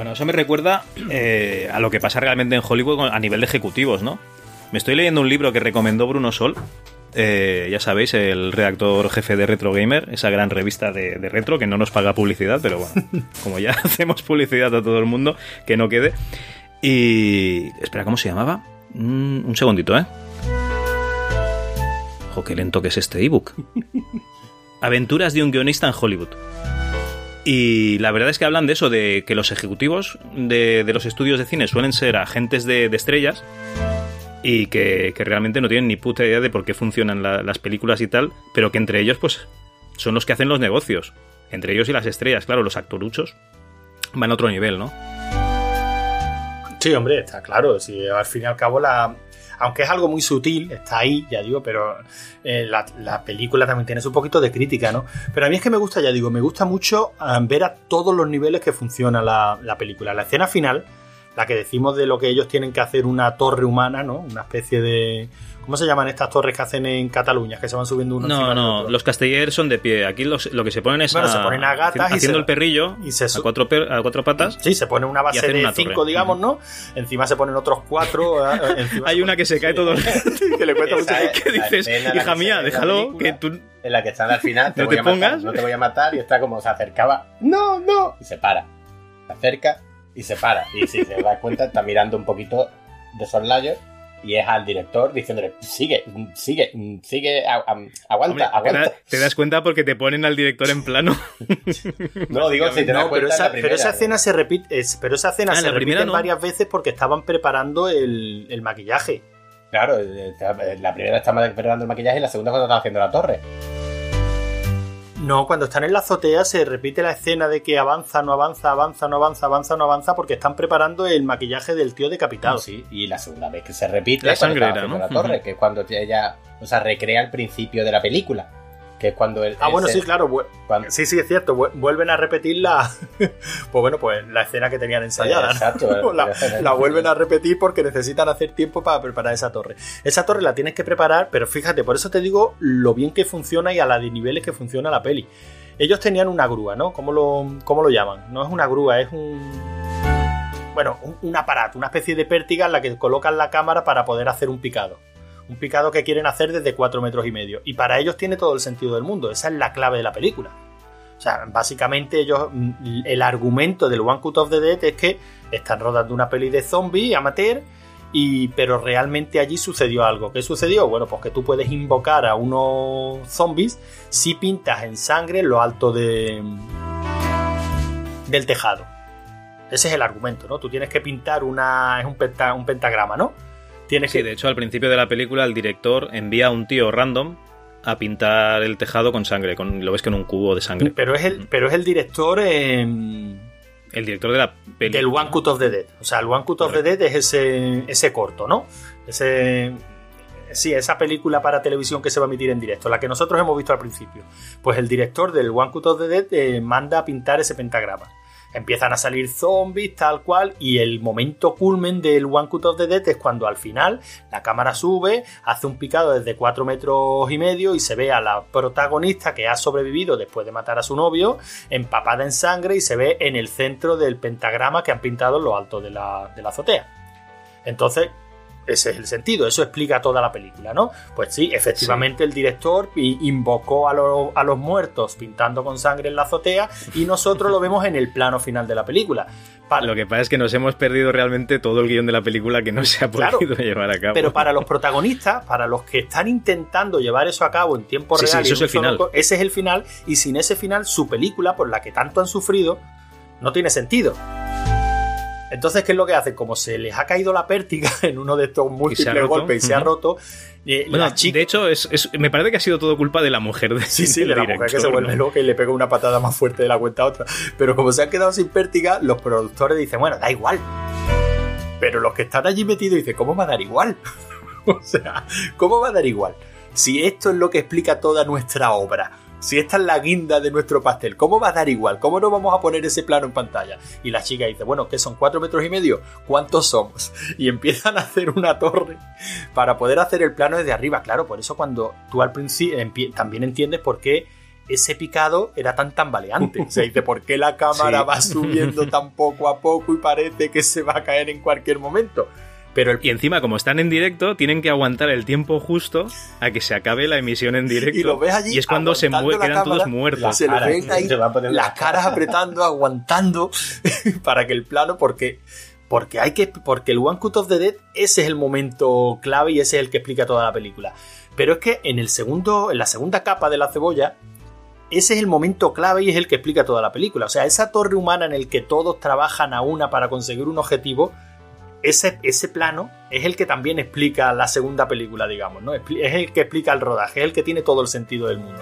Bueno, eso me recuerda eh, a lo que pasa realmente en Hollywood a nivel de ejecutivos, ¿no? Me estoy leyendo un libro que recomendó Bruno Sol, eh, ya sabéis, el redactor jefe de Retro Gamer, esa gran revista de, retro que no nos paga publicidad, pero bueno, *laughs* como ya *laughs* hacemos publicidad a todo el mundo, que no quede. Y. Espera, ¿cómo se llamaba? Mm, un segundito, ¿eh? Ojo, qué lento que es este ebook. *laughs* Aventuras de un guionista en Hollywood. Y la verdad es que hablan de eso, de que los ejecutivos de, los estudios de cine suelen ser agentes de estrellas y que, realmente no tienen ni puta idea de por qué funcionan las películas y tal, pero que entre ellos pues son los que hacen los negocios. Entre ellos y las estrellas, claro, los actoruchos van a otro nivel, ¿no? Sí, hombre, está claro. Si al fin y al cabo la, aunque es algo muy sutil, está ahí, ya digo, pero eh, la, película también tiene un poquito de crítica, ¿no? Pero a mí es que me gusta, ya digo, me gusta mucho eh, ver a todos los niveles que funciona la película. La escena final, la que decimos de lo que ellos tienen que hacer una torre humana, ¿no? Una especie de... ¿Cómo se llaman estas torres que hacen en Cataluña? Que se van subiendo uno No, no, los castellers son de pie. Aquí lo que se ponen es bueno, se ponen a gatas haciendo el perrillo y se a, cuatro a cuatro patas. Sí, se pone una base de cinco, digamos, ¿no? Encima se ponen otros cuatro. *laughs* Eh, Hay una que se cae todo *laughs* que le cuesta mucho. ¿Qué dices? Hija mía, déjalo, que tú... En la que están al final, te no te pongas. no te voy a matar y está como se acercaba. ¡No, no! Y se para. Se acerca y se para. Y si se da cuenta, está mirando un poquito de soslayo y es al director diciéndole, sigue, sigue, sigue, aguanta, aguanta. Te das cuenta porque te ponen al director en plano. *laughs* no, digo, si te das pero, esa, pero esa escena se repite, pero esa escena ah, se repite varias veces porque estaban preparando el, el maquillaje. Claro, eh, la primera estaba preparando el maquillaje y la segunda cuando estaba haciendo la torre. No, cuando están en la azotea se repite la escena de que avanza, no avanza, avanza, no avanza, avanza, no avanza, porque están preparando el maquillaje del tío decapitado. Sí, y la segunda vez que se repite la sangrera, ¿no? la torre, que es cuando ella, o sea, recrea el principio de la película que es cuando él... Ah, bueno, sí, claro. Sí, sí, es cierto. Vuelven a repetir la... *laughs* pues bueno, pues la escena que tenían ensayada. Exacto. *laughs* la, vuelven a repetir porque necesitan hacer tiempo para preparar esa torre. Esa torre la tienes que preparar, pero fíjate, por eso te digo lo bien que funciona y a la de niveles que funciona la peli. Ellos tenían una grúa, ¿no? ¿Cómo lo, cómo lo llaman? No es una grúa, es un... Bueno, un, un aparato, una especie de pértiga en la que colocan la cámara para poder hacer un picado Un picado que quieren hacer desde 4 metros y medio. Y para ellos tiene todo el sentido del mundo. Esa es la clave de la película. O sea, básicamente ellos, mm, el argumento del One Cut of the Dead es que están rodando una peli de zombie amateur, y, pero realmente allí sucedió algo. ¿Qué sucedió? Bueno, pues que tú puedes invocar a unos zombies si pintas en sangre lo alto de, del tejado. Ese es el argumento, ¿no? Tú tienes que pintar una. es un, un pentagrama, ¿no? Tienes sí, que... de hecho, al principio de la película, el director envía a un tío random a pintar el tejado con sangre. Con, lo ves en un cubo de sangre. Pero es el, pero es el director. El director de la película. Del One Cut of the Dead. O sea, el One Cut of the Dead es ese, ese corto, ¿no? Ese. Sí, esa película para televisión que se va a emitir en directo, la que nosotros hemos visto al principio. Pues el director del One Cut of the Dead eh, manda a pintar ese pentagrama empiezan a salir zombies, tal cual, y el momento culmen del One Cut of the Dead es cuando al final la cámara sube, hace un picado desde 4 metros y medio y se ve a la protagonista que ha sobrevivido después de matar a su novio, empapada en sangre y se ve en el centro del pentagrama que han pintado en lo alto de la, de la azotea. Entonces, ese es el sentido, eso explica toda la película, ¿no? Pues sí, efectivamente el director invocó a, a, los muertos pintando con sangre en la azotea y nosotros lo *laughs* vemos en el plano final de la película. Lo que pasa es que nos hemos perdido realmente todo el guion de la película que no se ha podido *laughs* llevar a cabo. Pero para los protagonistas, para los que están intentando llevar eso a cabo en tiempo real, es el final. ese es el final y sin ese final su película, por la que tanto han sufrido, no tiene sentido. Entonces, ¿qué es lo que hacen? Como se les ha caído la pértiga *laughs* en uno de estos múltiples golpes y se ha roto. Eh, la chica... De hecho, es, me parece que ha sido todo culpa de la mujer de Sí, sí, de la mujer que se vuelve loca y le pega una patada más fuerte de la cuenta a otra. Pero como se han quedado sin pértiga, los productores dicen, bueno, da igual. Pero los que están allí metidos dicen, ¿cómo va a dar igual? *laughs* o sea, ¿cómo va a dar igual? Si esto es lo que explica toda nuestra obra si esta es la guinda de nuestro pastel, ¿cómo va a dar igual? ¿Cómo no vamos a poner ese plano en pantalla? Y la chica dice, bueno, ¿qué son cuatro metros y medio? ¿Cuántos somos? *laughs* Y empiezan a hacer una torre para poder hacer el plano desde arriba. Claro, por eso cuando tú al principio también entiendes por qué ese picado era tan tambaleante. *laughs* O sea, dice, ¿por qué la cámara va subiendo tan poco a poco y parece que se va a caer en cualquier momento? Pero Y encima, como están en directo, tienen que aguantar el tiempo justo a que se acabe la emisión en directo. Y lo ves allí. Y es cuando se quedan todos muertos. Se le ven ahí las caras apretando, aguantando *laughs* para que el plano, porque. Porque hay que. Porque el One Cut of the Dead, ese es el momento clave y ese es el que explica toda la película. Pero es que en el segundo. En la segunda capa de la cebolla. Ese es el momento clave y es el que explica toda la película. O sea, esa torre humana en el que todos trabajan a una para conseguir un objetivo ese, ese plano es el que también explica la segunda película, digamos, ¿no? Es el que explica el rodaje, es el que tiene todo el sentido del mundo.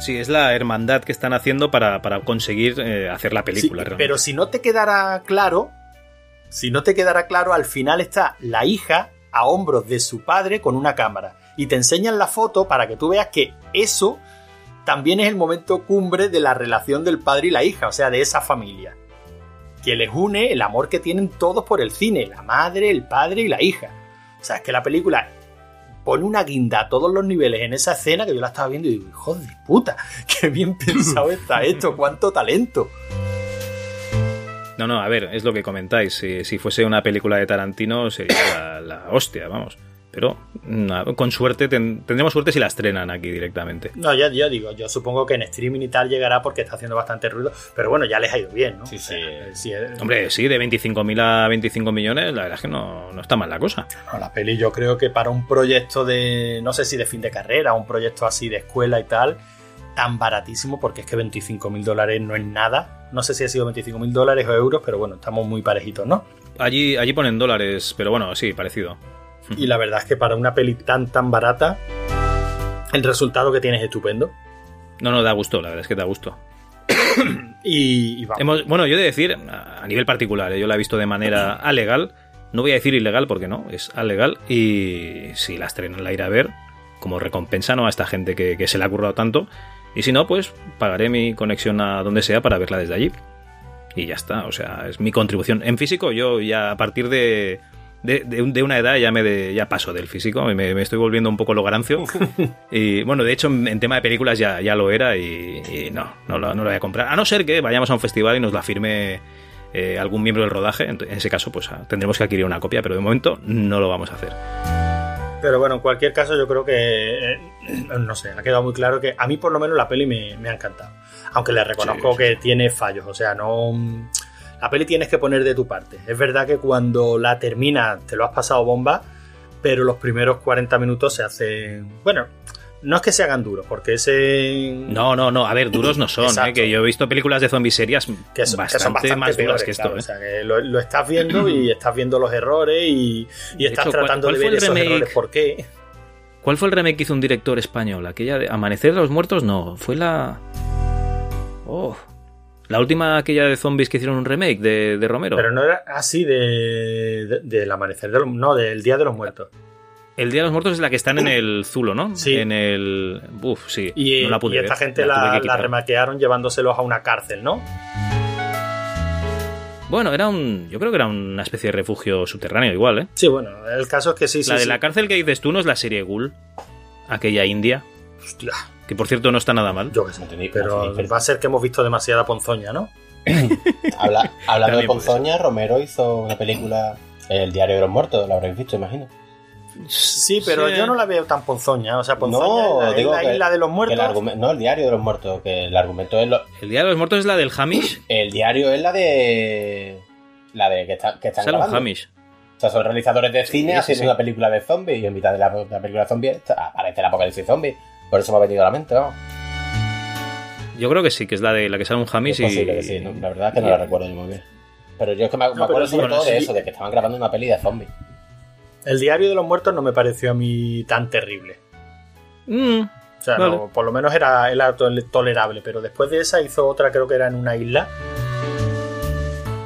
Sí, es la hermandad que están haciendo para, conseguir eh, hacer la película. pero si no te quedara claro, si no te quedara claro, al final está la hija a hombros de su padre con una cámara. Y te enseñan la foto para que tú veas que eso también es el momento cumbre de la relación del padre y la hija, o sea, de esa familia que les une el amor que tienen todos por el cine, la madre, el padre y la hija. O sea, es que la película pone una guinda a todos los niveles en esa escena que yo la estaba viendo y digo, hijo de puta, *laughs* qué bien pensado *laughs* está esto, cuánto talento. No, no, a ver, es lo que comentáis. Si, fuese una película de Tarantino sería la hostia, vamos. Pero con suerte, tendremos suerte si la estrenan aquí directamente. No, ya, ya digo, yo supongo que en streaming y tal llegará porque está haciendo bastante ruido, pero bueno, ya les ha ido bien, ¿no? Sí, sí. Hombre, sí, de 25.000 a 25 millones, la verdad es que no, está mal la cosa. la peli yo creo que para un proyecto de, no sé si de fin de carrera, un proyecto así de escuela y tal, tan baratísimo, porque es que 25.000 dólares no es nada. No sé si ha sido 25.000 dólares o euros, pero bueno, estamos muy parejitos, ¿no? Allí, allí ponen dólares, pero bueno, sí, parecido. Y la verdad es que para una peli tan tan barata, el resultado que tiene es estupendo. No, no, da gusto, la verdad es que da gusto. y, vamos. bueno, yo he de decir, a nivel particular, ¿eh? yo la he visto de manera alegal. No voy a decir ilegal porque no, es alegal. Y si la estrenan la iré a ver, como recompensa ¿no? a esta gente que, que se le ha currado tanto. Y si no, pues pagaré mi conexión a donde sea para verla desde allí. Y ya está, o sea, es mi contribución. En físico, yo ya a partir de de, una edad ya me ya paso del físico, me, me estoy volviendo un poco logarancio. *laughs* y bueno, de hecho, en, tema de películas ya, ya lo era y, no, no lo, no lo, voy a comprar. A no ser que vayamos a un festival y nos la firme eh, algún miembro del rodaje. En ese caso, pues ah, tendremos que adquirir una copia, pero de momento no lo vamos a hacer. Pero bueno, en cualquier caso, yo creo que, eh, no sé, ha quedado muy claro que a mí por lo menos la peli me, me ha encantado. Aunque le reconozco Sí, sí, que tiene fallos, o sea, no... La peli tienes que poner de tu parte. Es verdad que cuando la terminas te lo has pasado bomba, pero los primeros 40 minutos se hacen... Bueno, no es que se hagan duros, porque ese... No, no, no. A ver, duros no son. ¿eh? que yo he visto películas de zombies serias que son, bastante, que son bastante más duras que esto. claro. ¿eh? O sea, que lo, lo estás viendo y *clears throat* estás viendo los errores y, y estás hecho, ¿cuál- tratando cuál de ver esos remake? errores. ¿Por qué? ¿Cuál fue el remake que hizo un director español? Aquella de Amanecer de los Muertos, no. Fue la. Oh. La última, aquella de zombies que hicieron un remake de, de Romero. Pero no era así de, de- del amanecer, de no, del Día de los Muertos. El Día de los Muertos es la que están en el Zulo, ¿no? Sí. En el. Uf, sí. Y, no la pude y esta ver, gente la, la remaquearon llevándoselos a una cárcel, ¿no? Bueno, era un. Yo creo que era una especie de refugio subterráneo, igual, ¿eh? Sí, bueno, el caso es que sí, sí. la de sí. la cárcel que dices tú no es la serie Ghoul. Aquella india. Hostia, Que por cierto no está nada mal. yo qué sé. Tenéis- Pero tenéis va a ser que hemos visto demasiada ponzoña, ¿no? *clears throat* Habla- hablando de Ponzoña, Romero hizo una película, El diario de los muertos, la habréis visto, imagino. Sí, pero Sí. yo no la veo tan ponzoña. O sea, ponzoña No, es la, es digo la que- isla de los Que el muertos. no, el diario de los muertos, que el argumento es lo- El Día de los Muertos es la del Hamish. el diario es la de la de que, está, que están Sale un grabando. Hamish. O sea, son realizadores de cine sí, haciendo sí. una película de zombies y en mitad de la, de la película de zombies aparece el apocalipsis zombie. Por eso me ha venido a la mente, vamos. Yo creo que sí, que es la de la que sale un posible y. que sí, ¿no? La verdad es que no y- la recuerdo yo muy bien. Pero yo es que me, acuerdo sobre bueno, todo de eso, de que estaban grabando una peli de zombies. El diario de los muertos no me pareció a mí tan terrible. Mm, O sea, Vale. no, por lo menos era, era tol- tolerable. Pero después de esa hizo otra, creo que era en una isla.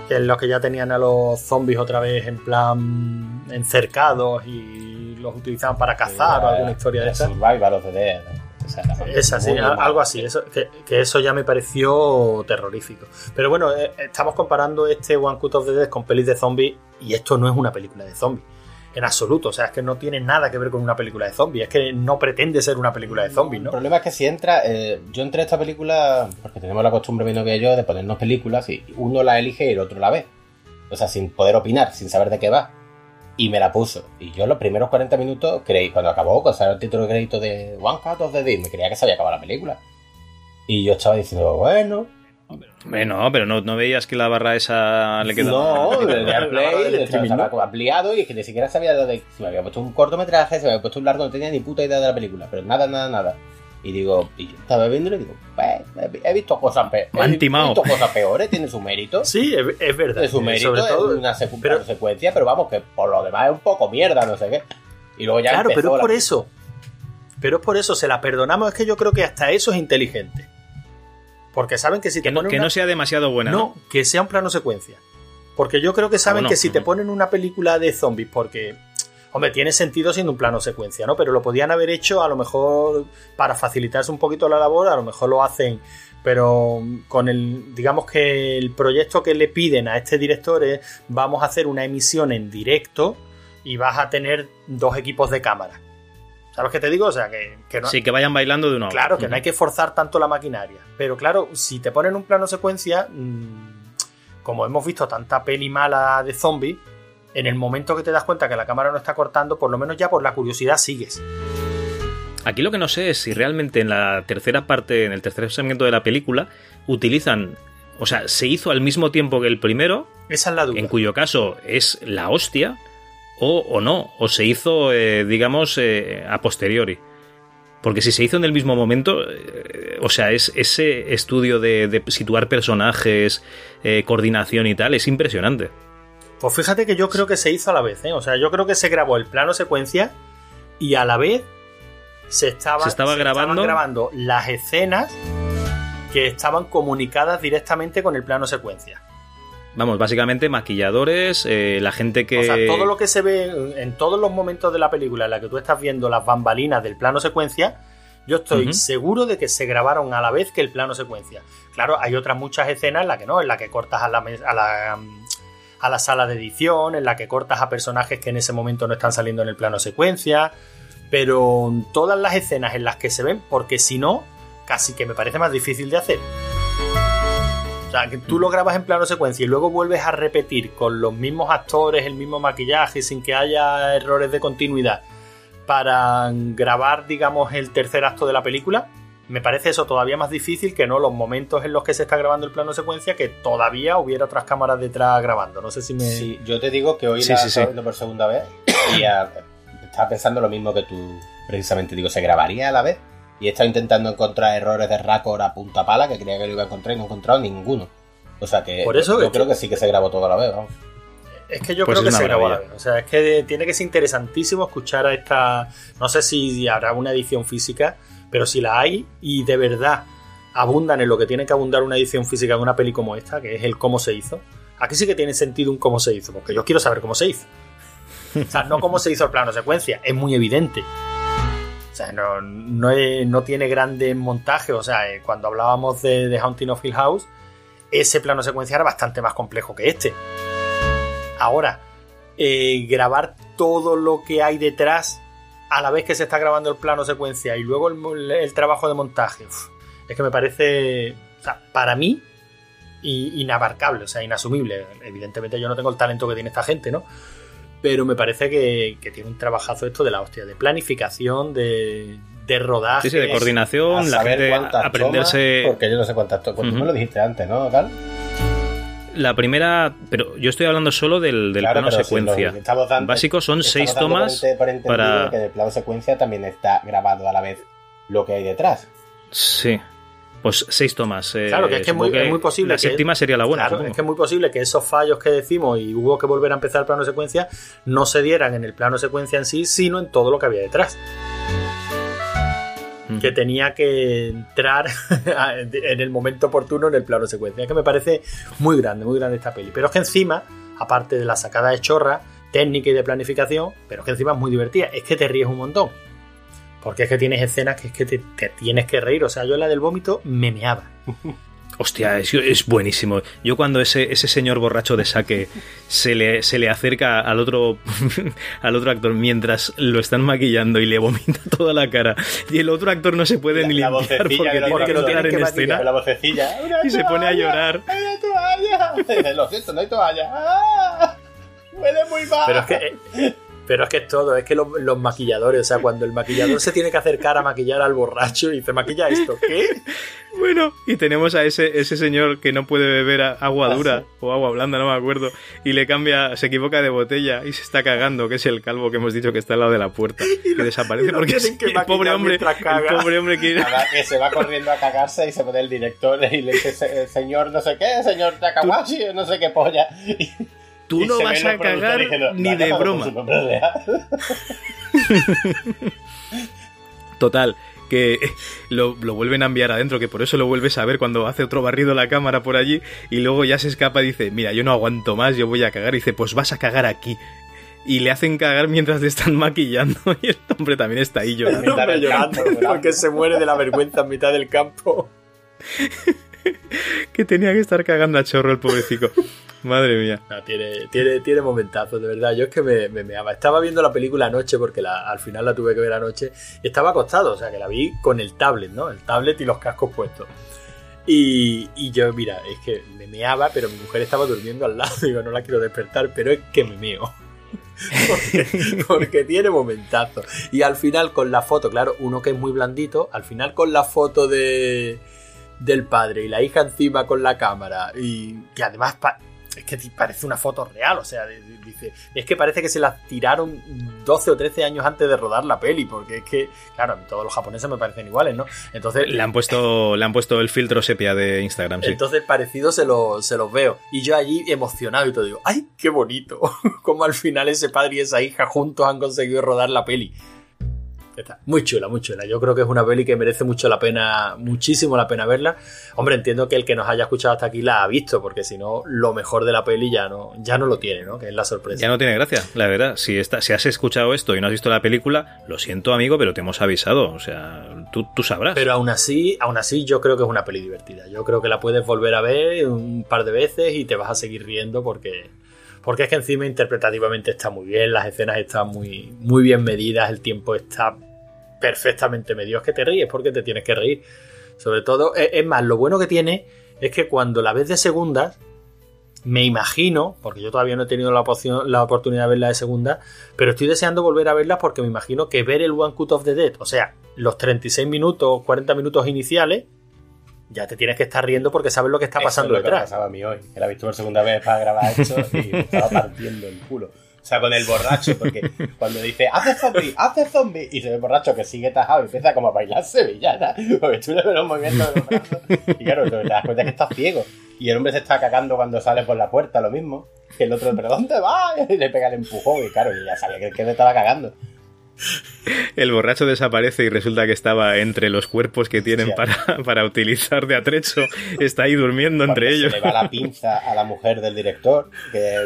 Que en los que ya tenían a los zombies otra vez en plan encercados y los utilizaban para cazar o alguna historia de esa. Survival of the Dead. O sea, era Es así, muy, muy a- mal. algo así. Eso, que, que eso ya me pareció terrorífico. Pero bueno, eh, estamos comparando este One Cut of the Dead con pelis de zombies y esto no es una película de zombies. En absoluto. O sea, es que no tiene nada que ver con una película de zombies. Es que no pretende ser una película de zombies, El ¿no? problema es que si entra, eh, yo entré a esta película porque tenemos la costumbre, menos que yo, de ponernos películas y uno la elige y el otro la ve. O sea, sin poder opinar, sin saber de qué va. Y me la puso. Y yo los primeros 40 minutos creí, cuando acabó, cuando salió el título de crédito de One Cut of the Dead, me creía que se había acabado la película. Y yo estaba diciendo, bueno, Bueno, pero no, no veías que la barra esa le quedaba. no, el del estaba, ampliado y es que ni siquiera sabía de si me había puesto un cortometraje, si me había puesto un largo, no tenía ni puta idea de la película, pero nada, nada, nada. Y digo, y yo estaba viendo y digo, pues, he visto cosas peores. He visto cosas peores, tiene su mérito. Sí, es, es verdad. Tiene su Eh, mérito Sobre todo, una secu- pero- una secuencia, pero vamos, que por lo demás es un poco mierda, no sé qué. Y luego ya claro, empezó pero es la- por eso. Pero es por eso, se la perdonamos. Es que yo creo que hasta eso es inteligente. Porque saben que si te Que no, ponen que una- no sea demasiado buena. No, ¿no? que sea un plano secuencia. Porque yo creo que saben bueno, que si te ponen una película de zombies, porque, hombre, tiene sentido siendo un plano secuencia, ¿no? Pero lo podían haber hecho a lo mejor para facilitarse un poquito la labor, a lo mejor lo hacen, pero con el, digamos que el proyecto que le piden a este director es, vamos a hacer una emisión en directo y vas a tener dos equipos de cámara. ¿Sabes qué te digo? O sea, que, que no, Sí, que vayan bailando de una Claro, que no hay que forzar tanto la maquinaria. Pero claro, si te ponen un plano secuencia, mm, como hemos visto tanta peli mala de zombies, en el momento que te das cuenta que la cámara no está cortando, por lo menos ya por la curiosidad sigues. Aquí lo que no sé es si realmente en la tercera parte, en el tercer segmento de la película, utilizan. O sea, se hizo al mismo tiempo que el primero, Esa es la duda. en cuyo caso es la hostia, o, o no, o se hizo, eh, digamos, eh, a posteriori. Porque si se hizo en el mismo momento, eh, o sea, es ese estudio de, de situar personajes, eh, coordinación y tal, es impresionante. Pues fíjate que yo creo que se hizo a la vez, ¿eh? O sea, yo creo que se grabó el plano secuencia y a la vez se estaba, Se estaba grabando. grabando las escenas que estaban comunicadas directamente con el plano secuencia. Vamos, básicamente maquilladores, eh, la gente que... O sea, todo lo que se ve en todos los momentos de la película en la que tú estás viendo las bambalinas del plano secuencia, yo estoy seguro de que se grabaron a la vez que el plano secuencia. Claro, hay otras muchas escenas en las que no, en la que cortas a la, mes- a la, mm, a la sala de edición, en la que cortas a personajes que en ese momento no están saliendo en el plano secuencia, pero todas las escenas en las que se ven, porque si no, casi que me parece más difícil de hacer. O sea, que tú lo grabas en plano secuencia y luego vuelves a repetir con los mismos actores, el mismo maquillaje, sin que haya errores de continuidad. para grabar, digamos, el tercer acto de la película. Me parece eso todavía más difícil que no los momentos en los que se está grabando el plano secuencia, que todavía hubiera otras cámaras detrás grabando. No sé si me. Sí, yo te digo que hoy la estoy viendo por segunda vez y estaba pensando lo mismo que tú, precisamente. Digo, ¿se grabaría a la vez? Y he estado intentando encontrar errores de Raccord a punta pala, que creía que lo iba a encontrar y no he encontrado ninguno. O sea que por eso yo, creo que sí que se grabó todo a la vez, vamos. Es que yo pues creo que se grabó a la vez. O sea, es que tiene que ser interesantísimo escuchar a esta. No sé si habrá una edición física, pero si la hay y de verdad abundan en lo que tiene que abundar una edición física de una peli como esta, que es el cómo se hizo. Aquí sí que tiene sentido un cómo se hizo, porque yo quiero saber cómo se hizo. O sea, no cómo se hizo el plano secuencia, es muy evidente. O sea, no, no, tiene grandes montajes. O sea, eh, cuando hablábamos de, de Haunting of Hill House, ese plano secuencia era bastante más complejo que este. Ahora, eh, grabar todo lo que hay detrás a la vez que se está grabando el plano secuencia y luego el, trabajo de montaje, es que me parece, o sea, para mí, inabarcable, o sea, inasumible. Evidentemente yo no tengo el talento que tiene esta gente, ¿no? pero me parece que, tiene un trabajazo esto de la hostia, de planificación, de, de rodaje. Sí, sí, de coordinación, la gente aprenderse. porque yo no sé cuántas tomas. Tú me lo dijiste antes, ¿no, Gal? La primera, pero yo estoy hablando solo del, del plano secuencia. Básico son seis tomas para. Que el plano secuencia también está grabado a la vez lo que hay detrás. Sí. Pues seis tomas. Eh, claro, que es que es muy, posible. La séptima sería la buena. Claro, es que es muy posible que esos fallos que decimos y hubo que volver a empezar el plano secuencia no se dieran en el plano secuencia en sí, sino en todo lo que había detrás. Que tenía que entrar *laughs* en el momento oportuno en el plano secuencia. Que me parece muy grande, muy grande esta peli. Pero es que encima, aparte de la sacada de chorra, técnica y de planificación, pero es que encima es muy divertida. Es que te ríes un montón. Porque es que tienes escenas que es que te, tienes que reír. O sea, yo la del vómito me meaba. *laughs* Hostia, es, buenísimo. Yo cuando ese, ese señor borracho de saque se le, se le acerca al otro, *laughs* al otro actor mientras lo están maquillando y le vomita toda la cara y el otro actor no se puede ni limpiar porque, tiene que lo en escena la vocecilla, y se pone a llorar. ¡Hay toalla! *laughs* Lo siento, no hay toalla. ¡Ah! Huele muy mal. Pero es que eh, pero es que es todo, es que los, maquilladores, o sea, cuando el maquillador se tiene que acercar a maquillar al borracho y dice, maquilla esto, ¿qué? *laughs* Bueno, y tenemos a ese, ese señor que no puede beber agua ah, dura o agua blanda, no me acuerdo, y le cambia, se equivoca de botella y se está cagando, que es el calvo que hemos dicho que está al lado de la puerta, *laughs* que desaparece porque es, el pobre hombre, el pobre hombre quiere... que se va corriendo a cagarse y se pone el director y le dice, señor no sé qué, señor Takawashi, no sé qué polla. *laughs* Tú no vas a cagar ni de broma. *laughs* Total, que *laughs* lo, vuelven a enviar adentro, que por eso lo vuelves a ver cuando hace otro barrido la cámara por allí y luego ya se escapa y dice, mira, yo no aguanto más, yo voy a cagar. Y dice, pues vas a cagar aquí. Y le hacen cagar mientras le están *laughs* maquillando y el hombre también está ahí llorando. porque se muere de la vergüenza en mitad del campo. *laughs* que tenía que estar cagando a chorro el pobrecito. Madre mía. tiene, tiene, tiene momentazos, de verdad. Yo es que me, me, Estaba viendo la película anoche porque al final la tuve que ver anoche. Estaba acostado, o sea que la vi con el tablet, ¿no? El tablet y los cascos puestos. Y, y yo, mira, es que me meaba, pero mi mujer estaba durmiendo al lado. *laughs* Digo, no la quiero despertar, pero es que me meo. *laughs* porque, porque, tiene momentazos. Y al final con la foto, claro, uno que es muy blandito, al final con la foto de del padre y la hija encima con la cámara y que además es que parece una foto real, o sea, dice, es que parece que se la tiraron 12 o 13 años antes de rodar la peli, porque es que, claro, todos los japoneses me parecen iguales, ¿no? Entonces... Le han puesto, le han puesto el filtro sepia de Instagram, sí. Entonces parecido se, se los veo. Y yo allí emocionado y todo digo, ¡ay, qué bonito! *laughs* Como al final ese padre y esa hija juntos han conseguido rodar la peli. Está muy chula, muy chula. Yo creo que es una peli que merece mucho la pena, muchísimo la pena verla. Hombre, entiendo que el que nos haya escuchado hasta aquí la ha visto, porque si no, lo mejor de la peli ya no, ya no lo tiene, ¿no? Que es la sorpresa. Ya no tiene gracia, la verdad. Si, está, si has escuchado esto y no has visto la película, lo siento, amigo, pero te hemos avisado. O sea, tú, tú sabrás. Pero aún así, aún así, yo creo que es una peli divertida. Yo creo que la puedes volver a ver un par de veces y te vas a seguir riendo porque porque es que encima interpretativamente está muy bien, las escenas están muy, muy bien medidas, el tiempo está perfectamente medio. Es que te ríes porque te tienes que reír. Sobre todo, es, más, lo bueno que tiene es que cuando la ves de segundas, me imagino, porque yo todavía no he tenido la, la oportunidad de verla de segunda, pero estoy deseando volver a verla porque me imagino que ver el One Cut of the Dead, o sea, los 36 minutos, 40 minutos iniciales, ya te tienes que estar riendo porque sabes lo que está pasando es lo detrás. Que pasaba a mí hoy. Visto por segunda vez para grabar esto y me estaba partiendo el culo. O sea, con el borracho, porque cuando dice, hace zombie, hace zombie, y se ve el borracho que sigue tajado y empieza como a bailar sevillana, porque tú le ves los movimientos de los brazos, y claro, te das cuenta que está ciego. Y el hombre se está cagando cuando sale por la puerta, lo mismo. Que el otro, ¿pero dónde va? Y le pega el empujón, y claro, y ya sabía que, que le estaba cagando. El borracho desaparece y resulta que estaba entre los cuerpos que tienen para, para, utilizar de atrecho. Está ahí durmiendo entre ellos. Le va la pinza a la mujer del director. Que,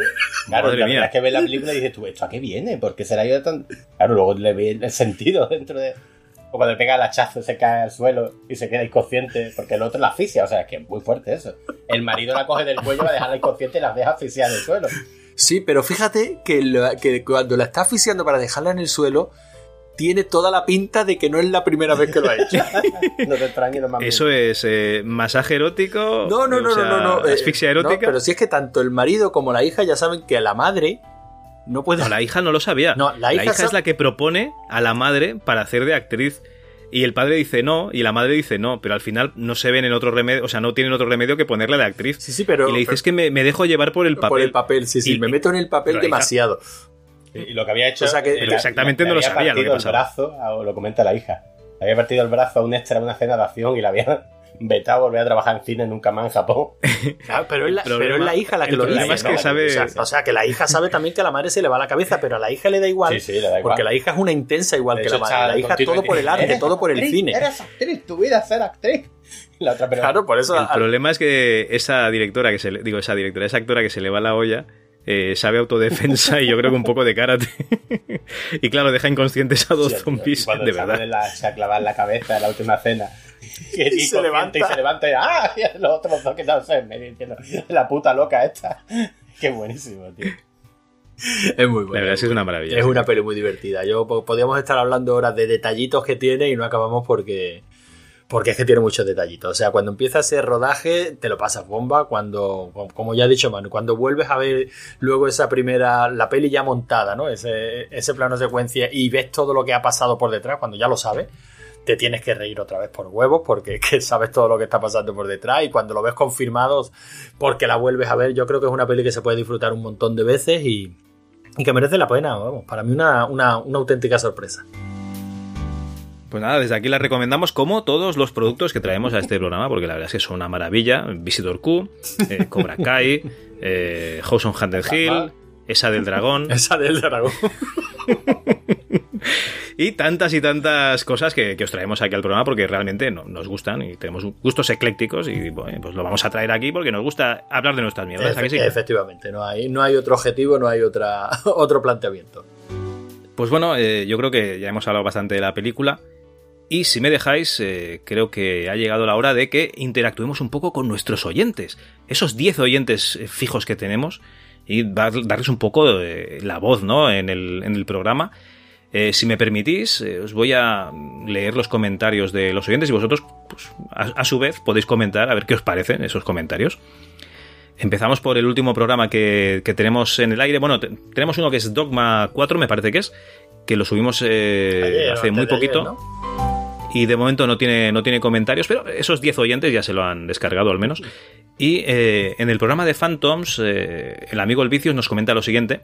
claro, Madre la mía. es que ve la película y dices tú, ¿esto a qué viene? ¿Por qué será yo tan.? Claro, luego le ve el sentido dentro de. O cuando pega el hachazo, se cae al suelo y se queda inconsciente, porque el otro la asfixia. O sea, es que es muy fuerte eso. El marido la coge del cuello, va a dejarla inconsciente y la deja asfixiar en el suelo. Sí, pero fíjate que, lo- que cuando la está asfixiando para dejarla en el suelo, tiene toda la pinta de que no es la primera vez que lo ha hecho. *laughs* No te extrañes, no mames. Eso es eh, masaje erótico. No, no, o no, sea, no, no, no. eh, Asfixia no, erótica. pero si es que tanto el marido como la hija ya saben que a la madre no puede. No, la hija no lo sabía. No, la hija es la que propone a la madre para hacer de actriz. Y el padre dice no, y la madre dice no, pero al final no se ven en otro remedio, o sea, no tienen otro remedio que ponerla de actriz. Sí, sí, pero. y le dices pero- que me, me dejo llevar por el papel. Por el papel, sí, sí. Y- me meto en el papel la demasiado. Y lo que había hecho. O sea que- exactamente no lo había sabía lo que partido pasaba. el brazo, a- o lo comenta la hija. Le había partido el brazo a un extra una escena de acción y la había vetado a volver a trabajar en cine nunca más en Japón. *laughs* Claro, pero, es la, problema- pero es la hija la que lo dice. es que ¿no? sabe- O sea, o sea, que la hija sabe también que a la madre se le va la cabeza, pero a la hija le da igual. Sí, sí, le da igual. Porque la hija es una intensa igual De que hecho, la madre. La hija continuo todo por el arte, "Eres todo por el actriz, cine. Eres actriz, tu vida es ser actriz. *laughs* La otra, pero. Claro, por eso. El problema es que esa directora que se le, digo, esa directora, esa actora que se le va la olla, eh, sabe autodefensa y yo creo que un poco de karate. *laughs* y claro, deja inconscientes a dos tío, zombies, de verdad. la- se ha clavado en la cabeza en la última cena. *laughs* Y, Y se levanta. Y se levanta y ¡ah! *laughs* Y los otros dos que no sé, me diciendo, la puta loca esta. *laughs* Qué buenísimo, tío. Es muy bueno. La verdad es que es una maravilla. Es una peli muy divertida. Yo po- podríamos estar hablando horas de detallitos que tiene y no acabamos porque porque es que tiene muchos detallitos. O sea, cuando empieza ese rodaje te lo pasas bomba. Cuando, como ya ha dicho Manu, cuando vuelves a ver luego esa primera, la peli ya montada, ¿no? Ese, ese plano secuencia y ves todo lo que ha pasado por detrás, cuando ya lo sabes, te tienes que reír otra vez por huevos porque es *laughs* que sabes todo lo que está pasando por detrás y cuando lo ves confirmado porque la vuelves a ver, yo creo que es una peli que se puede disfrutar un montón de veces y, y que merece la pena, vamos, para mí una, una, una auténtica sorpresa. Pues nada, desde aquí la recomendamos como todos los productos que traemos a este programa, porque la verdad es que son una maravilla. Visitor Q, eh, Cobra Kai, eh, House on Haunted Hill, esa del dragón. *laughs* Esa del dragón. *laughs* y tantas y tantas cosas que, que, os traemos aquí al programa porque realmente no, nos gustan y tenemos gustos eclécticos y bueno, pues lo vamos a traer aquí porque nos gusta hablar de nuestras mierdas. Efe sí? Efectivamente, no hay, no hay otro objetivo, no hay otra, *laughs* otro planteamiento. Pues bueno, eh, yo creo que ya hemos hablado bastante de la película. Y si me dejáis, eh, creo que ha llegado la hora de que interactuemos un poco con nuestros oyentes. Esos 10 oyentes eh, fijos que tenemos y dar, darles un poco de la voz ¿no? en, el, en el programa. Eh, si me permitís, eh, os voy a leer los comentarios de los oyentes y vosotros, pues, a, a, su vez, podéis comentar a ver qué os parecen esos comentarios. Empezamos por el último programa que, que tenemos en el aire. Bueno, te, tenemos uno que es Dogma 4, me parece que es, que lo subimos eh, ayer, hace muy poquito. Ayer, ¿no? Y de momento no tiene, no tiene comentarios, pero esos 10 oyentes ya se lo han descargado al menos. Y en el programa de Phantoms, el amigo El Vicios nos comenta lo siguiente.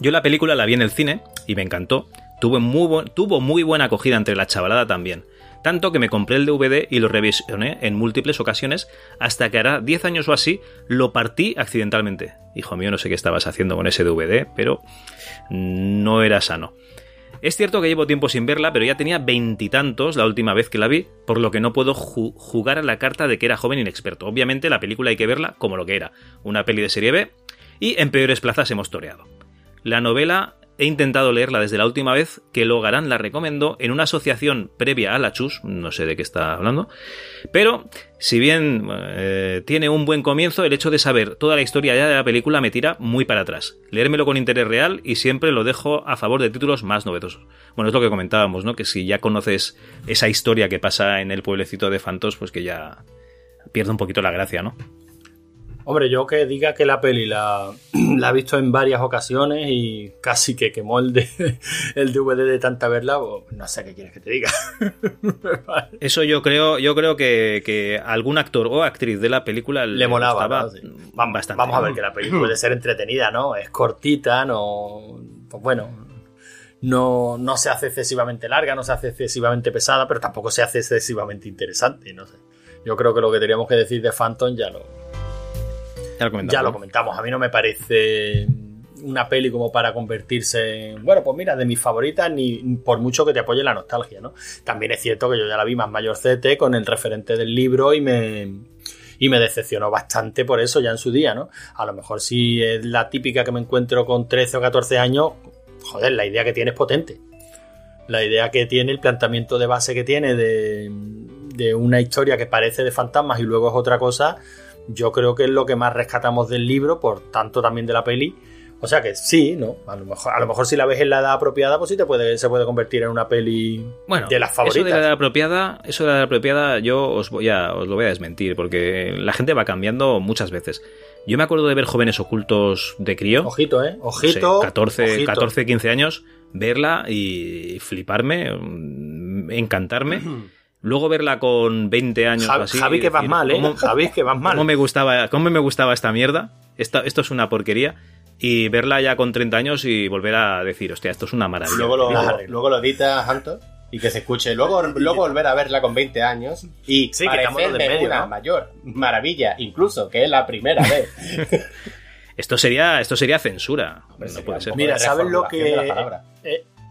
Yo la película la vi en el cine y me encantó. Tuvo muy, buena acogida entre la chavalada también. Tanto que me compré el DVD y lo revisioné en múltiples ocasiones hasta que hará 10 años o así lo partí accidentalmente. Hijo mío, no sé qué estabas haciendo con ese DVD, pero no era sano. Es cierto que llevo tiempo sin verla, pero ya tenía veintitantos la última vez que la vi, por lo que no puedo ju jugar a la carta de que era joven inexperto. Obviamente la película hay que verla como lo que era, una peli de serie B, y en peores plazas hemos toreado. La novela he intentado leerla desde la última vez que Logarán la recomendó en una asociación previa a la Chus, no sé de qué está hablando, pero si bien eh, tiene un buen comienzo, el hecho de saber toda la historia ya de la película me tira muy para atrás. Leérmelo con interés real y siempre lo dejo a favor de títulos más novedosos. Bueno, es lo que comentábamos, ¿no? Que si ya conoces esa historia que pasa en el pueblecito de Fantos, pues que ya pierde un poquito la gracia, ¿no? Hombre, yo que diga que la peli la, *clears throat* la he visto en varias ocasiones y casi que quemó el, de, *laughs* el DVD de tanta verla, pues, no sé qué quieres que te diga. *laughs* Eso yo creo, yo creo que, que algún actor o actriz de la película le molaba. ¿no? Sí. Vamos, bastante. vamos a ver que la peli puede ser entretenida, ¿no? Es cortita, no. Pues bueno, no, no se hace excesivamente larga, no se hace excesivamente pesada, pero tampoco se hace excesivamente interesante, no sé. Yo creo que lo que teníamos que decir de Phantom ya lo, ya lo comentamos. ya lo comentamos. A mí no me parece una peli como para convertirse en, bueno, pues mira, de mis favoritas, ni por mucho que te apoye la nostalgia, ¿no? También es cierto que yo ya la vi más mayorcete con el referente del libro y me, y me decepcionó bastante por eso ya en su día, ¿no? A lo mejor si es la típica que me encuentro con 13 o 14 años, joder, la idea que tiene es potente. La idea que tiene, el planteamiento de base que tiene de, de una historia que parece de fantasmas y luego es otra cosa, yo creo que es lo que más rescatamos del libro, por tanto también de la peli. O sea que sí, ¿no? A lo mejor, a lo mejor si la ves en la edad apropiada, pues sí te puede, se puede convertir en una peli bueno, de las favoritas. Eso de la edad apropiada, eso de la edad apropiada, yo os voy a, os lo voy a desmentir, porque la gente va cambiando muchas veces. Yo me acuerdo de ver jóvenes ocultos de crío. Ojito, ¿eh? Ojito. No sé, 14, ojito. 14, 15 años, verla y fliparme, encantarme. *clears throat* Luego verla con 20 años Javi, o así. Javi que vas mal, ¿eh? ¿cómo, Javi que vas mal. ¿cómo me, gustaba, ¿Cómo me gustaba esta mierda? Esto, esto es una porquería. Y verla ya con 30 años y volver a decir, hostia, esto es una maravilla. Luego lo, luego lo edita Hanto y que se escuche. Luego, luego volver a verla con 20 años y sí, que de medio, una ¿no? mayor maravilla, incluso que es la primera vez. *laughs* esto sería esto sería censura. Hombre, no puede ser. Mira, ¿sabes lo que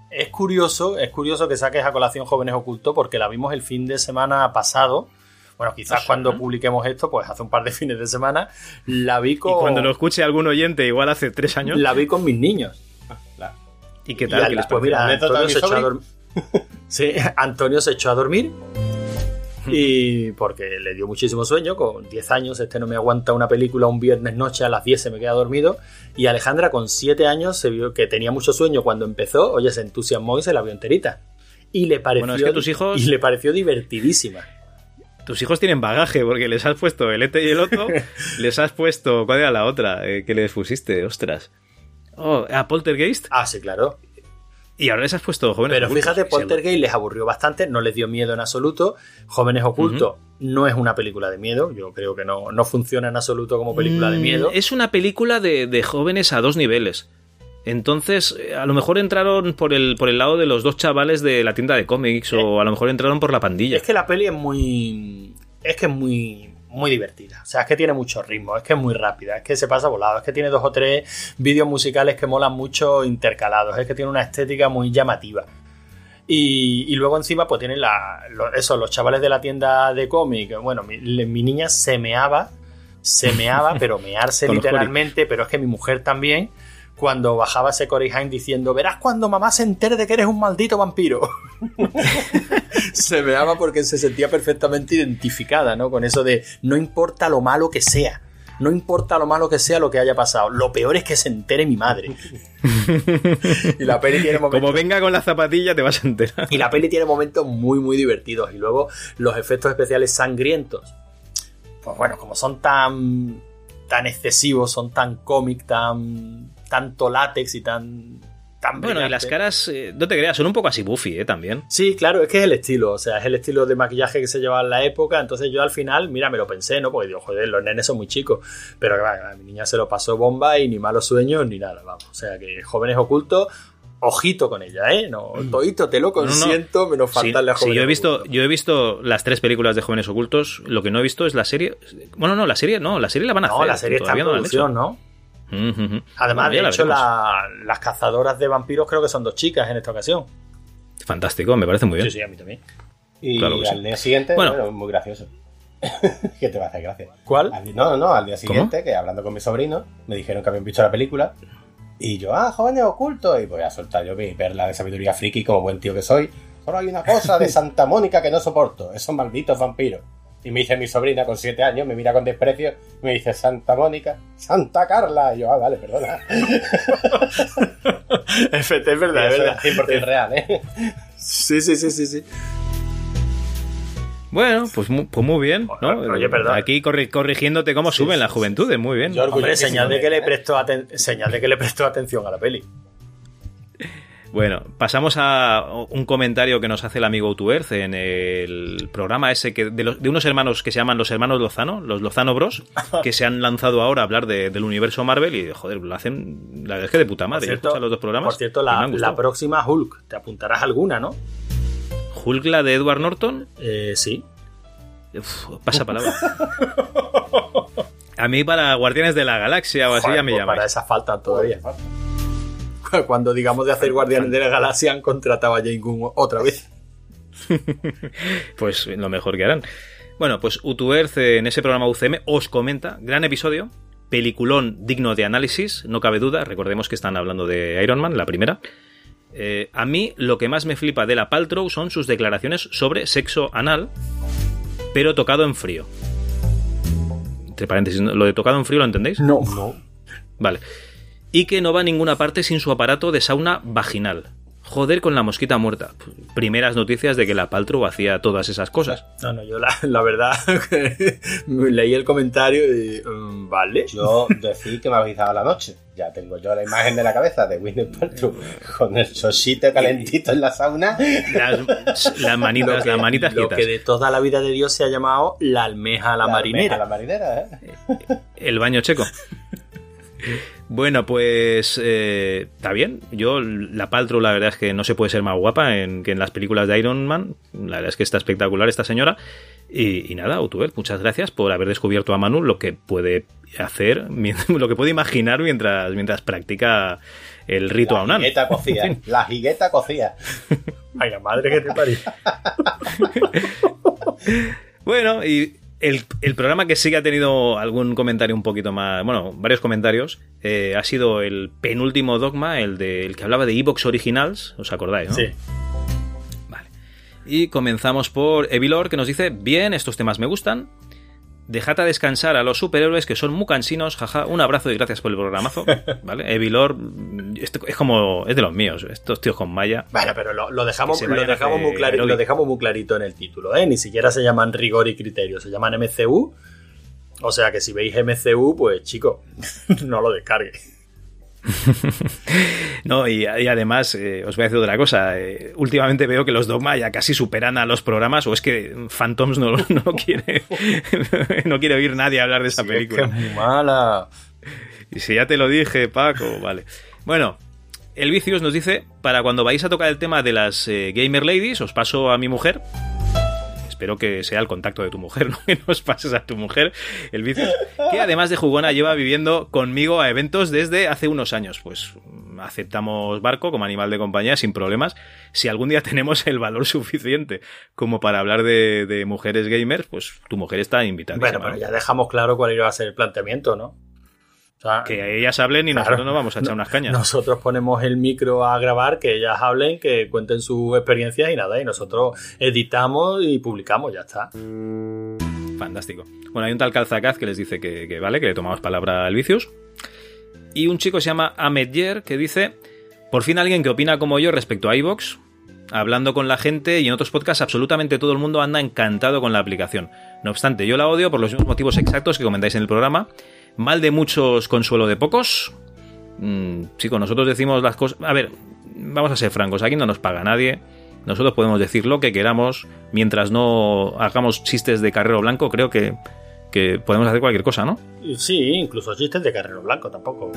es curioso? Es curioso que saques a colación Jóvenes Ocultos porque la vimos el fin de semana pasado. Bueno, quizás cuando publiquemos esto, pues hace un par de *laughs* fines de semana, la vi con... Y cuando lo escuche algún oyente, igual hace tres años. La vi con mis niños. Claro. ¿Y qué tal? Y pues mira, Antonio se, echó a dormir. *laughs* sí, Antonio se echó a dormir y *laughs* porque le dio muchísimo sueño, con 10 años este no me aguanta una película un viernes noche a las 10 se me queda dormido y Alejandra con 7 años se vio que tenía mucho sueño cuando empezó, oye, se entusiasmó y se la vio enterita. Y le pareció, bueno, es que tus hijos... y le pareció divertidísima. Tus hijos tienen bagaje porque les has puesto el este y el otro, *laughs* les has puesto, ¿cuál era la otra eh, que les pusiste? Ostras. Oh, ¿a Poltergeist? Ah, sí, claro. Y ahora les has puesto jóvenes Pero ocultos. fíjate, Poltergeist les aburrió bastante, no les dio miedo en absoluto. Jóvenes ocultos uh -huh. no es una película de miedo, yo creo que no, no funciona en absoluto como película mm, de miedo. Es una película de, de, jóvenes a dos niveles. Entonces, a lo mejor entraron por el, por el lado de los dos chavales de la tienda de cómics, eh, o a lo mejor entraron por la pandilla. Es que la peli es muy. Es que es muy muy divertida. O sea, es que tiene mucho ritmo, es que es muy rápida, es que se pasa volado, es que tiene dos o tres vídeos musicales que molan mucho intercalados, es que tiene una estética muy llamativa. Y, y luego encima, pues tienen la, lo, eso, los chavales de la tienda de cómic. Bueno, mi, mi, niña se meaba, se meaba, *laughs* pero mearse literalmente, pero es que mi mujer también cuando bajaba ese Corey Haim diciendo verás cuando mamá se entere de que eres un maldito vampiro. *laughs* se meaba porque se sentía perfectamente identificada, ¿no? Con eso de no importa lo malo que sea. No importa lo malo que sea lo que haya pasado. Lo peor es que se entere mi madre. *laughs* y la peli tiene momentos... Como venga con la zapatilla te vas a enterar. Y la peli tiene momentos muy, muy divertidos. Y luego los efectos especiales sangrientos. Pues bueno, como son tan tan excesivos, son tan cómic, tan tanto látex y tan tan bueno, y las caras, eh, no te creas, son un poco así Buffy, ¿eh? También. Sí, claro, es que es el estilo, o sea, es el estilo de maquillaje que se llevaba en la época, entonces yo al final, mira, me lo pensé, ¿no? Porque digo, joder, los nenes son muy chicos, pero bueno, a mi niña se lo pasó bomba y ni malos sueños ni nada, vamos, o sea, que jóvenes ocultos, ojito con ella, ¿eh? No, todito te lo consiento, no, no. menos faltarle sí, a jóvenes sí, yo he visto, ocultos. yo he visto las tres películas de jóvenes ocultos, lo que no he visto es la serie, bueno, no, la serie, no, la serie la van a no, hacer. No, la serie está en producción, ¿no? Uh -huh. Además, de hecho, la, las cazadoras de vampiros creo que son dos chicas en esta ocasión. Fantástico, me parece muy bien. Sí, sí, a mí también. Y claro al sí. día siguiente, bueno, bueno muy gracioso. *laughs* que te va a hacer gracia. ¿Cuál? Al, no, no, al día siguiente, ¿Cómo? que hablando con mi sobrino, me dijeron que habían visto la película. Y yo, ah, jóvenes ocultos. Y voy a soltar yo mi perla de sabiduría friki como buen tío que soy. Solo hay una cosa de *laughs* Santa Mónica que no soporto: esos malditos vampiros. Y me dice mi sobrina con 7 años, me mira con desprecio, me dice Santa Mónica, Santa Carla. Y yo, ah, vale, perdona. *laughs* es verdad, es verdad. 100% real, ¿eh? Sí, sí, sí, sí, sí. Bueno, pues muy, pues muy bien, ¿no? Oye, perdón. Aquí corri- corrigiéndote cómo Sí, suben sí, las juventudes, muy bien. Yo Hombre, señal de que le ¿eh? prestó señal de que le prestó atención a la peli. Bueno, pasamos a un comentario que nos hace el amigo Utuerz en el programa ese que de, los- de unos hermanos que se llaman los hermanos Lozano, los Lozano Bros, *laughs* que se han lanzado ahora a hablar de- del universo Marvel y joder, lo hacen, la verdad es que de puta madre. Cierto, los dos programas. por cierto la, próxima Hulk, te apuntarás alguna, ¿no? Hulk, la de Edward Norton, Eh, sí. Uf, pasa palabra. A mí para Guardianes de la Galaxia o así Joder, ya me pues llamáis. Para esa falta todavía. *laughs* Cuando digamos de hacer Guardianes de la Galaxia han contratado a Jane Gunn otra vez. *laughs* Pues lo mejor que harán. Bueno, pues Utuerz en ese programa UCM os comenta, gran episodio, peliculón digno de análisis, no cabe duda, recordemos que están hablando de Iron Man, la primera. Eh, a mí lo que más me flipa de la Paltrow son sus declaraciones sobre sexo anal, pero tocado en frío. Entre paréntesis, ¿no? lo de tocado en frío lo entendéis? No, no. Vale. Y que no va a ninguna parte sin su aparato de sauna vaginal. Joder con la mosquita muerta. Primeras noticias de que la Paltrow hacía todas esas cosas. No, no, yo la, la verdad *laughs* leí el comentario y. mm, vale. Yo decir que me dado la noche. Ya tengo yo la imagen de la cabeza de Winnie Paltrow con el sosito calentito en la sauna. Las, las manitas, las manitas lo que de toda la vida de Dios se ha llamado la almeja a la, marinera. A la marinera, ¿eh? El baño checo. Bueno, pues eh, está bien. Yo, la Paltrow, la verdad es que no se puede ser más guapa en, que en las películas de Iron Man. La verdad es que está espectacular esta señora. Y, y nada, Utuber, muchas gracias por haber descubierto a Manu lo que puede hacer, *laughs* lo que puede imaginar mientras, mientras practica el rito La Aunan. cocía. *laughs* La jigueta cocía. Ay, la madre que te parió. *laughs* Bueno, y el, el programa que sí que ha tenido algún comentario un poquito más, bueno, varios comentarios, eh, ha sido el penúltimo dogma, el, de, el que hablaba de Evox Originals, ¿os acordáis? ¿no? Sí. Vale. Y comenzamos por Evilor, que nos dice, bien, estos temas me gustan. Dejad a descansar a los superhéroes que son muy cansinos, jaja. Un abrazo y gracias por el programazo. *laughs* ¿Vale? Evilor esto es como. es de los míos, estos tíos con Maya. Bueno, pero lo, lo dejamos, lo dejamos, muy clarito, lo dejamos muy clarito en el título, ¿eh? Ni siquiera se llaman rigor y criterio, se llaman MCU. O sea que si veis MCU, pues chico, *laughs* no lo descargue. *laughs* No, y, y además, eh, os voy a decir otra cosa. eh, últimamente veo que los Dogma ya casi superan a los programas, o es que Phantoms no, *laughs* no quiere *laughs* no quiere oír nadie hablar de esa Sí, película. Es que es muy mala. Y si ya te lo dije, Paco, vale. Bueno, el Vicius nos dice, para cuando vais a tocar el tema de las eh, Gamer Ladies, os paso a mi mujer. Espero que sea el contacto de tu mujer, *laughs* no que nos pases a tu mujer, el Vicius. Que además de jugona lleva viviendo conmigo a eventos desde hace unos años. Pues mm, aceptamos barco como animal de compañía sin problemas. Si algún día *laughs* tenemos el valor suficiente como para hablar de, de mujeres gamers, pues tu mujer está invitada. Bueno, pero ya dejamos claro cuál iba a ser el planteamiento, ¿no? O sea, Que ellas hablen y Claro. nosotros nos vamos a echar unas cañas. Nosotros ponemos el micro a grabar, que ellas hablen, que cuenten sus experiencias y nada, y nosotros editamos y publicamos, ya está. Fantástico. Bueno, hay un tal Calzacaz que les dice que, que vale, que le tomamos palabra al Vicius. Y un chico se llama Ahmed Yer que dice: Por fin alguien que opina como yo respecto a iVox. Hablando con la gente y en otros podcasts, absolutamente todo el mundo anda encantado con la aplicación. No obstante, yo la odio por los mismos motivos exactos que comentáis en el programa. Mal de muchos, consuelo de pocos. Mm, chicos, nosotros decimos las cosas. A ver, vamos a ser francos, aquí no nos paga nadie. Nosotros podemos decir lo que queramos mientras no hagamos chistes de carrero blanco. Creo que, que podemos hacer cualquier cosa, ¿no? Sí, incluso chistes de Carrero Blanco tampoco.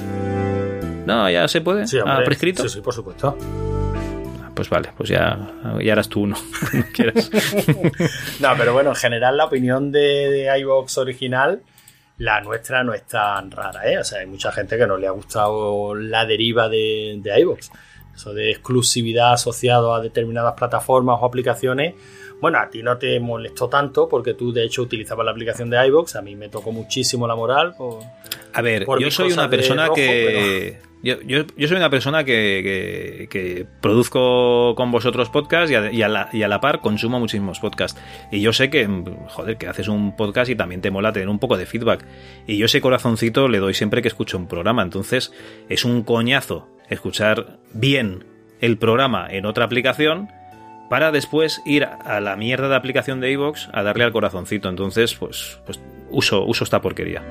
No, ya se puede. Sí, ¿Ha hombre. prescrito? Sí, sí, por supuesto. Pues vale, pues ya, ya eras tú uno. *laughs* *laughs* No, pero bueno, en general la opinión de, de iVox original, la nuestra no es tan rara, ¿eh? O sea, hay mucha gente que no le ha gustado la deriva de, de iVox. Eso de exclusividad asociado a determinadas plataformas o aplicaciones. Bueno, a ti no te molestó tanto porque tú de hecho utilizabas la aplicación de iVox. A mí me tocó muchísimo la moral. por- A ver, Por yo soy una persona rojo, que. Yo, yo, yo soy una persona que, que- produzco con vosotros podcasts y a, la, y a la par consumo muchísimos podcasts. Y yo sé que, joder, que haces un podcast y también te mola tener un poco de feedback. Y yo ese corazoncito le doy siempre que escucho un programa. Entonces, es un coñazo escuchar bien el programa en otra aplicación para después ir a la mierda de aplicación de iVoox a darle al corazoncito. Entonces, pues, pues uso, uso esta porquería.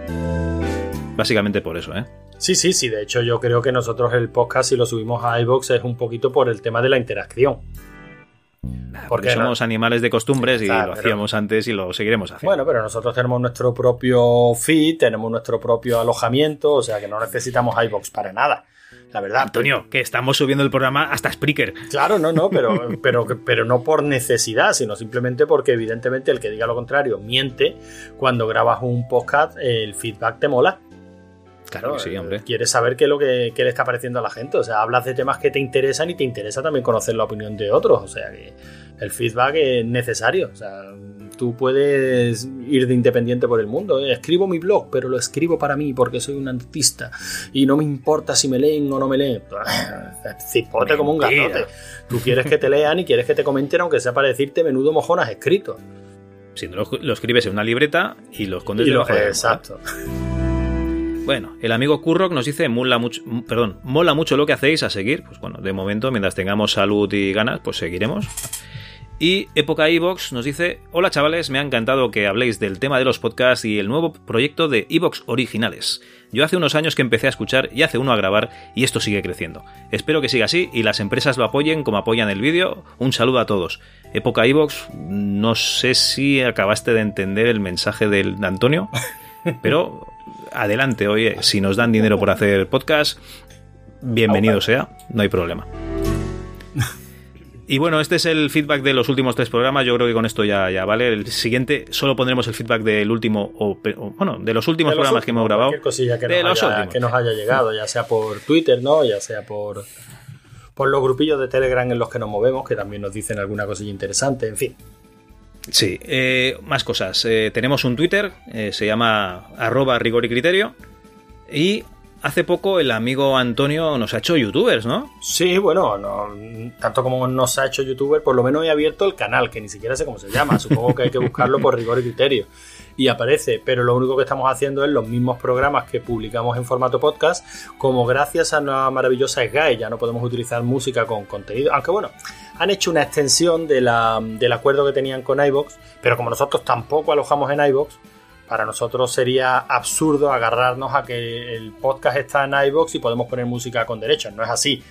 Básicamente por eso, ¿eh? Sí, sí, sí. De hecho, yo creo que nosotros el podcast, si lo subimos a iVoox, es un poquito por el tema de la interacción. Porque somos animales de costumbres y lo hacíamos antes y lo seguiremos haciendo. Bueno, pero nosotros tenemos nuestro propio feed, tenemos nuestro propio alojamiento, o sea que no necesitamos iBox para nada. La verdad. Antonio, que estamos subiendo el programa hasta Spreaker. Claro, no, no, pero, *laughs* pero, pero no por necesidad, sino simplemente porque evidentemente el que diga lo contrario miente cuando grabas un podcast, el feedback te mola. Claro, sí, hombre. Eh, quieres saber qué es lo que, le está pareciendo a la gente. O sea, hablas de temas que te interesan y te interesa también conocer la opinión de otros. O sea, que el feedback es necesario. O sea, tú puedes ir de independiente por el mundo. ¿eh? Escribo mi blog, pero lo escribo para mí porque soy un artista y no me importa si me leen o no me leen. *laughs* Cipote como un gatote. Tú quieres que te lean y quieres que te comenten, aunque sea para decirte menudo mojonas escrito. Si no lo, escribes en una libreta y lo escondes y lo, Exacto. Bueno, el amigo Kurrock nos dice, mola mucho, perdón, mola mucho lo que hacéis a seguir. Pues bueno, de momento, mientras tengamos salud y ganas, pues seguiremos. Y Época Evox nos dice: Hola chavales, me ha encantado que habléis del tema de los podcasts y el nuevo proyecto de Evox Originales. Yo hace unos años que empecé a escuchar y hace uno a grabar y esto sigue creciendo. Espero que siga así y las empresas lo apoyen como apoyan el vídeo. Un saludo a todos. Época Evox, no sé si acabaste de entender el mensaje del de Antonio, *laughs* pero adelante, oye, si nos dan dinero por hacer podcast, bienvenido sea, no hay problema. Y bueno, este es el feedback de los últimos tres programas. Yo creo que con esto ya, ya vale. El siguiente solo pondremos el feedback del último, o, bueno, de los últimos programas que hemos grabado. cosilla que, nos haya, que nos haya llegado, ya sea por Twitter, ¿no? Ya sea por, por los grupillos de Telegram en los que nos movemos, que también nos dicen alguna cosilla interesante, en fin. Sí, eh, más cosas. Eh, tenemos un Twitter, eh, se llama arroba rigor y criterio. Y hace poco el amigo Antonio nos ha hecho youtubers, ¿no? Sí, bueno, no, tanto como nos ha hecho youtuber, por lo menos he abierto el canal, que ni siquiera sé cómo se llama. Supongo que hay que buscarlo por rigor y criterio. Y aparece, pero lo único que estamos haciendo es los mismos programas que publicamos en formato podcast, como gracias a una maravillosa SGAE ya no podemos utilizar música con contenido, aunque bueno, han hecho una extensión del acuerdo que tenían con iBox, pero como nosotros tampoco alojamos en iBox, para nosotros sería absurdo agarrarnos a que el podcast está en iBox y podemos poner música con derechos. No es así.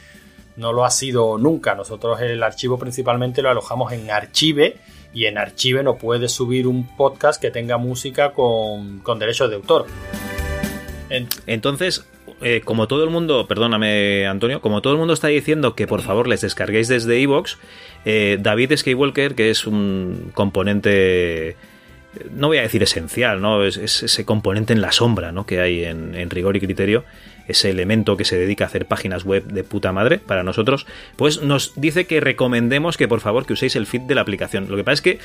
No lo ha sido nunca. Nosotros el archivo principalmente lo alojamos en Archive y en Archive no puedes subir un podcast que tenga música con, derechos de autor. Entonces, eh, como todo el mundo, perdóname Antonio, como todo el mundo está diciendo que por favor les descarguéis desde iBox, eh, David Skywalker, que es un componente no voy a decir esencial, ¿no? Es, ese componente en la sombra, ¿no? Que hay en, rigor y criterio, ese elemento que se dedica a hacer páginas web de puta madre para nosotros, pues nos dice que recomendemos que por favor que uséis el feed de la aplicación. Lo que pasa es que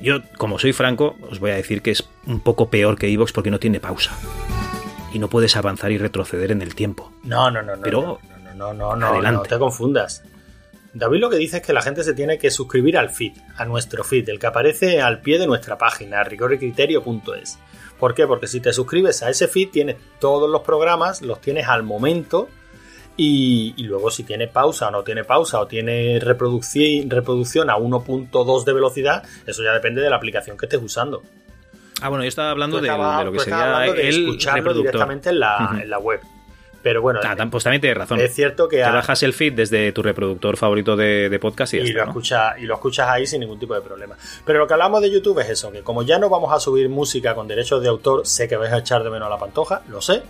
yo, como soy franco, os voy a decir que es un poco peor que Evox porque no tiene pausa. Y no puedes avanzar y retroceder en el tiempo. No, no, no, no. Pero no, no, no, no, no te confundas. David lo que dice es que la gente se tiene que suscribir al feed, a nuestro feed, el que aparece al pie de nuestra página, rigoricriterio.es. ¿Por qué? Porque si te suscribes a ese feed tienes todos los programas, los tienes al momento y, luego si tiene pausa o no tiene pausa o tiene reproducción, reproducción a 1.2 de velocidad, eso ya depende de la aplicación que estés usando. Ah, bueno, yo estaba hablando de, lo que sería el reproductor. directamente en la web. Pero bueno, ah, pues también tienes razón. Es cierto que. Te bajas el feed desde tu reproductor favorito de, podcast y, lo escuchas y lo escuchas ahí sin ningún tipo de problema. Pero lo que hablamos de YouTube es eso: que como ya no vamos a subir música con derechos de autor, sé que vais a echar de menos a la pantoja, lo sé.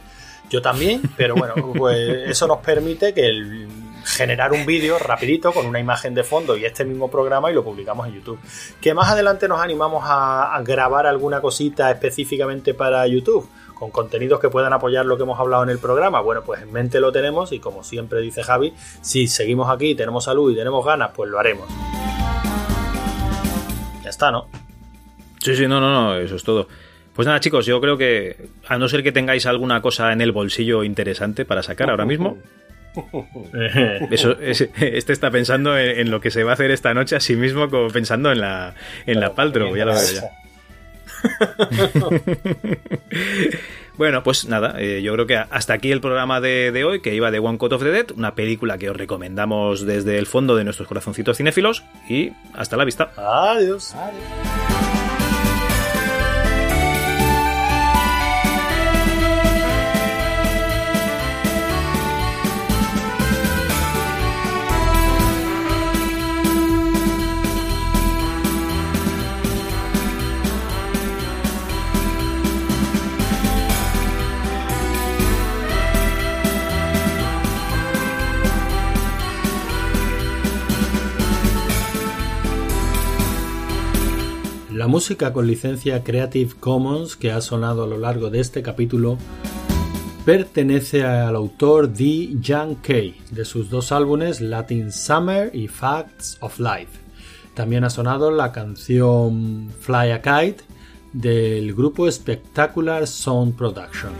Yo también, *laughs* pero bueno, pues eso nos permite que el, generar un vídeo rapidito con una imagen de fondo y este mismo programa y lo publicamos en YouTube. Que más adelante nos animamos a grabar alguna cosita específicamente para YouTube con contenidos que puedan apoyar lo que hemos hablado en el programa, bueno, pues en mente lo tenemos y como siempre dice Javi, si seguimos aquí, tenemos salud y tenemos ganas, pues lo haremos. Ya está, ¿no? Sí, sí, no, no, no, eso es todo. Pues nada, chicos, yo creo que a no ser que tengáis alguna cosa en el bolsillo interesante para sacar ahora mismo. *laughs* Eso, este está pensando en, lo que se va a hacer esta noche a sí mismo, como pensando en la, en la Paltrow, ya lo veo ya. *laughs* bueno, pues nada, eh, yo creo que hasta aquí el programa de, hoy, que iba de One Cut of the Dead, una película que os recomendamos desde el fondo de nuestros corazoncitos cinéfilos. Y hasta la vista. Adiós. Adiós. La música con licencia Creative Commons que ha sonado a lo largo de este capítulo pertenece al autor D. Jan Kay de sus dos álbumes Latin Summer y Facts of Life. También ha sonado la canción Fly a Kite del grupo Spectacular Sound Production.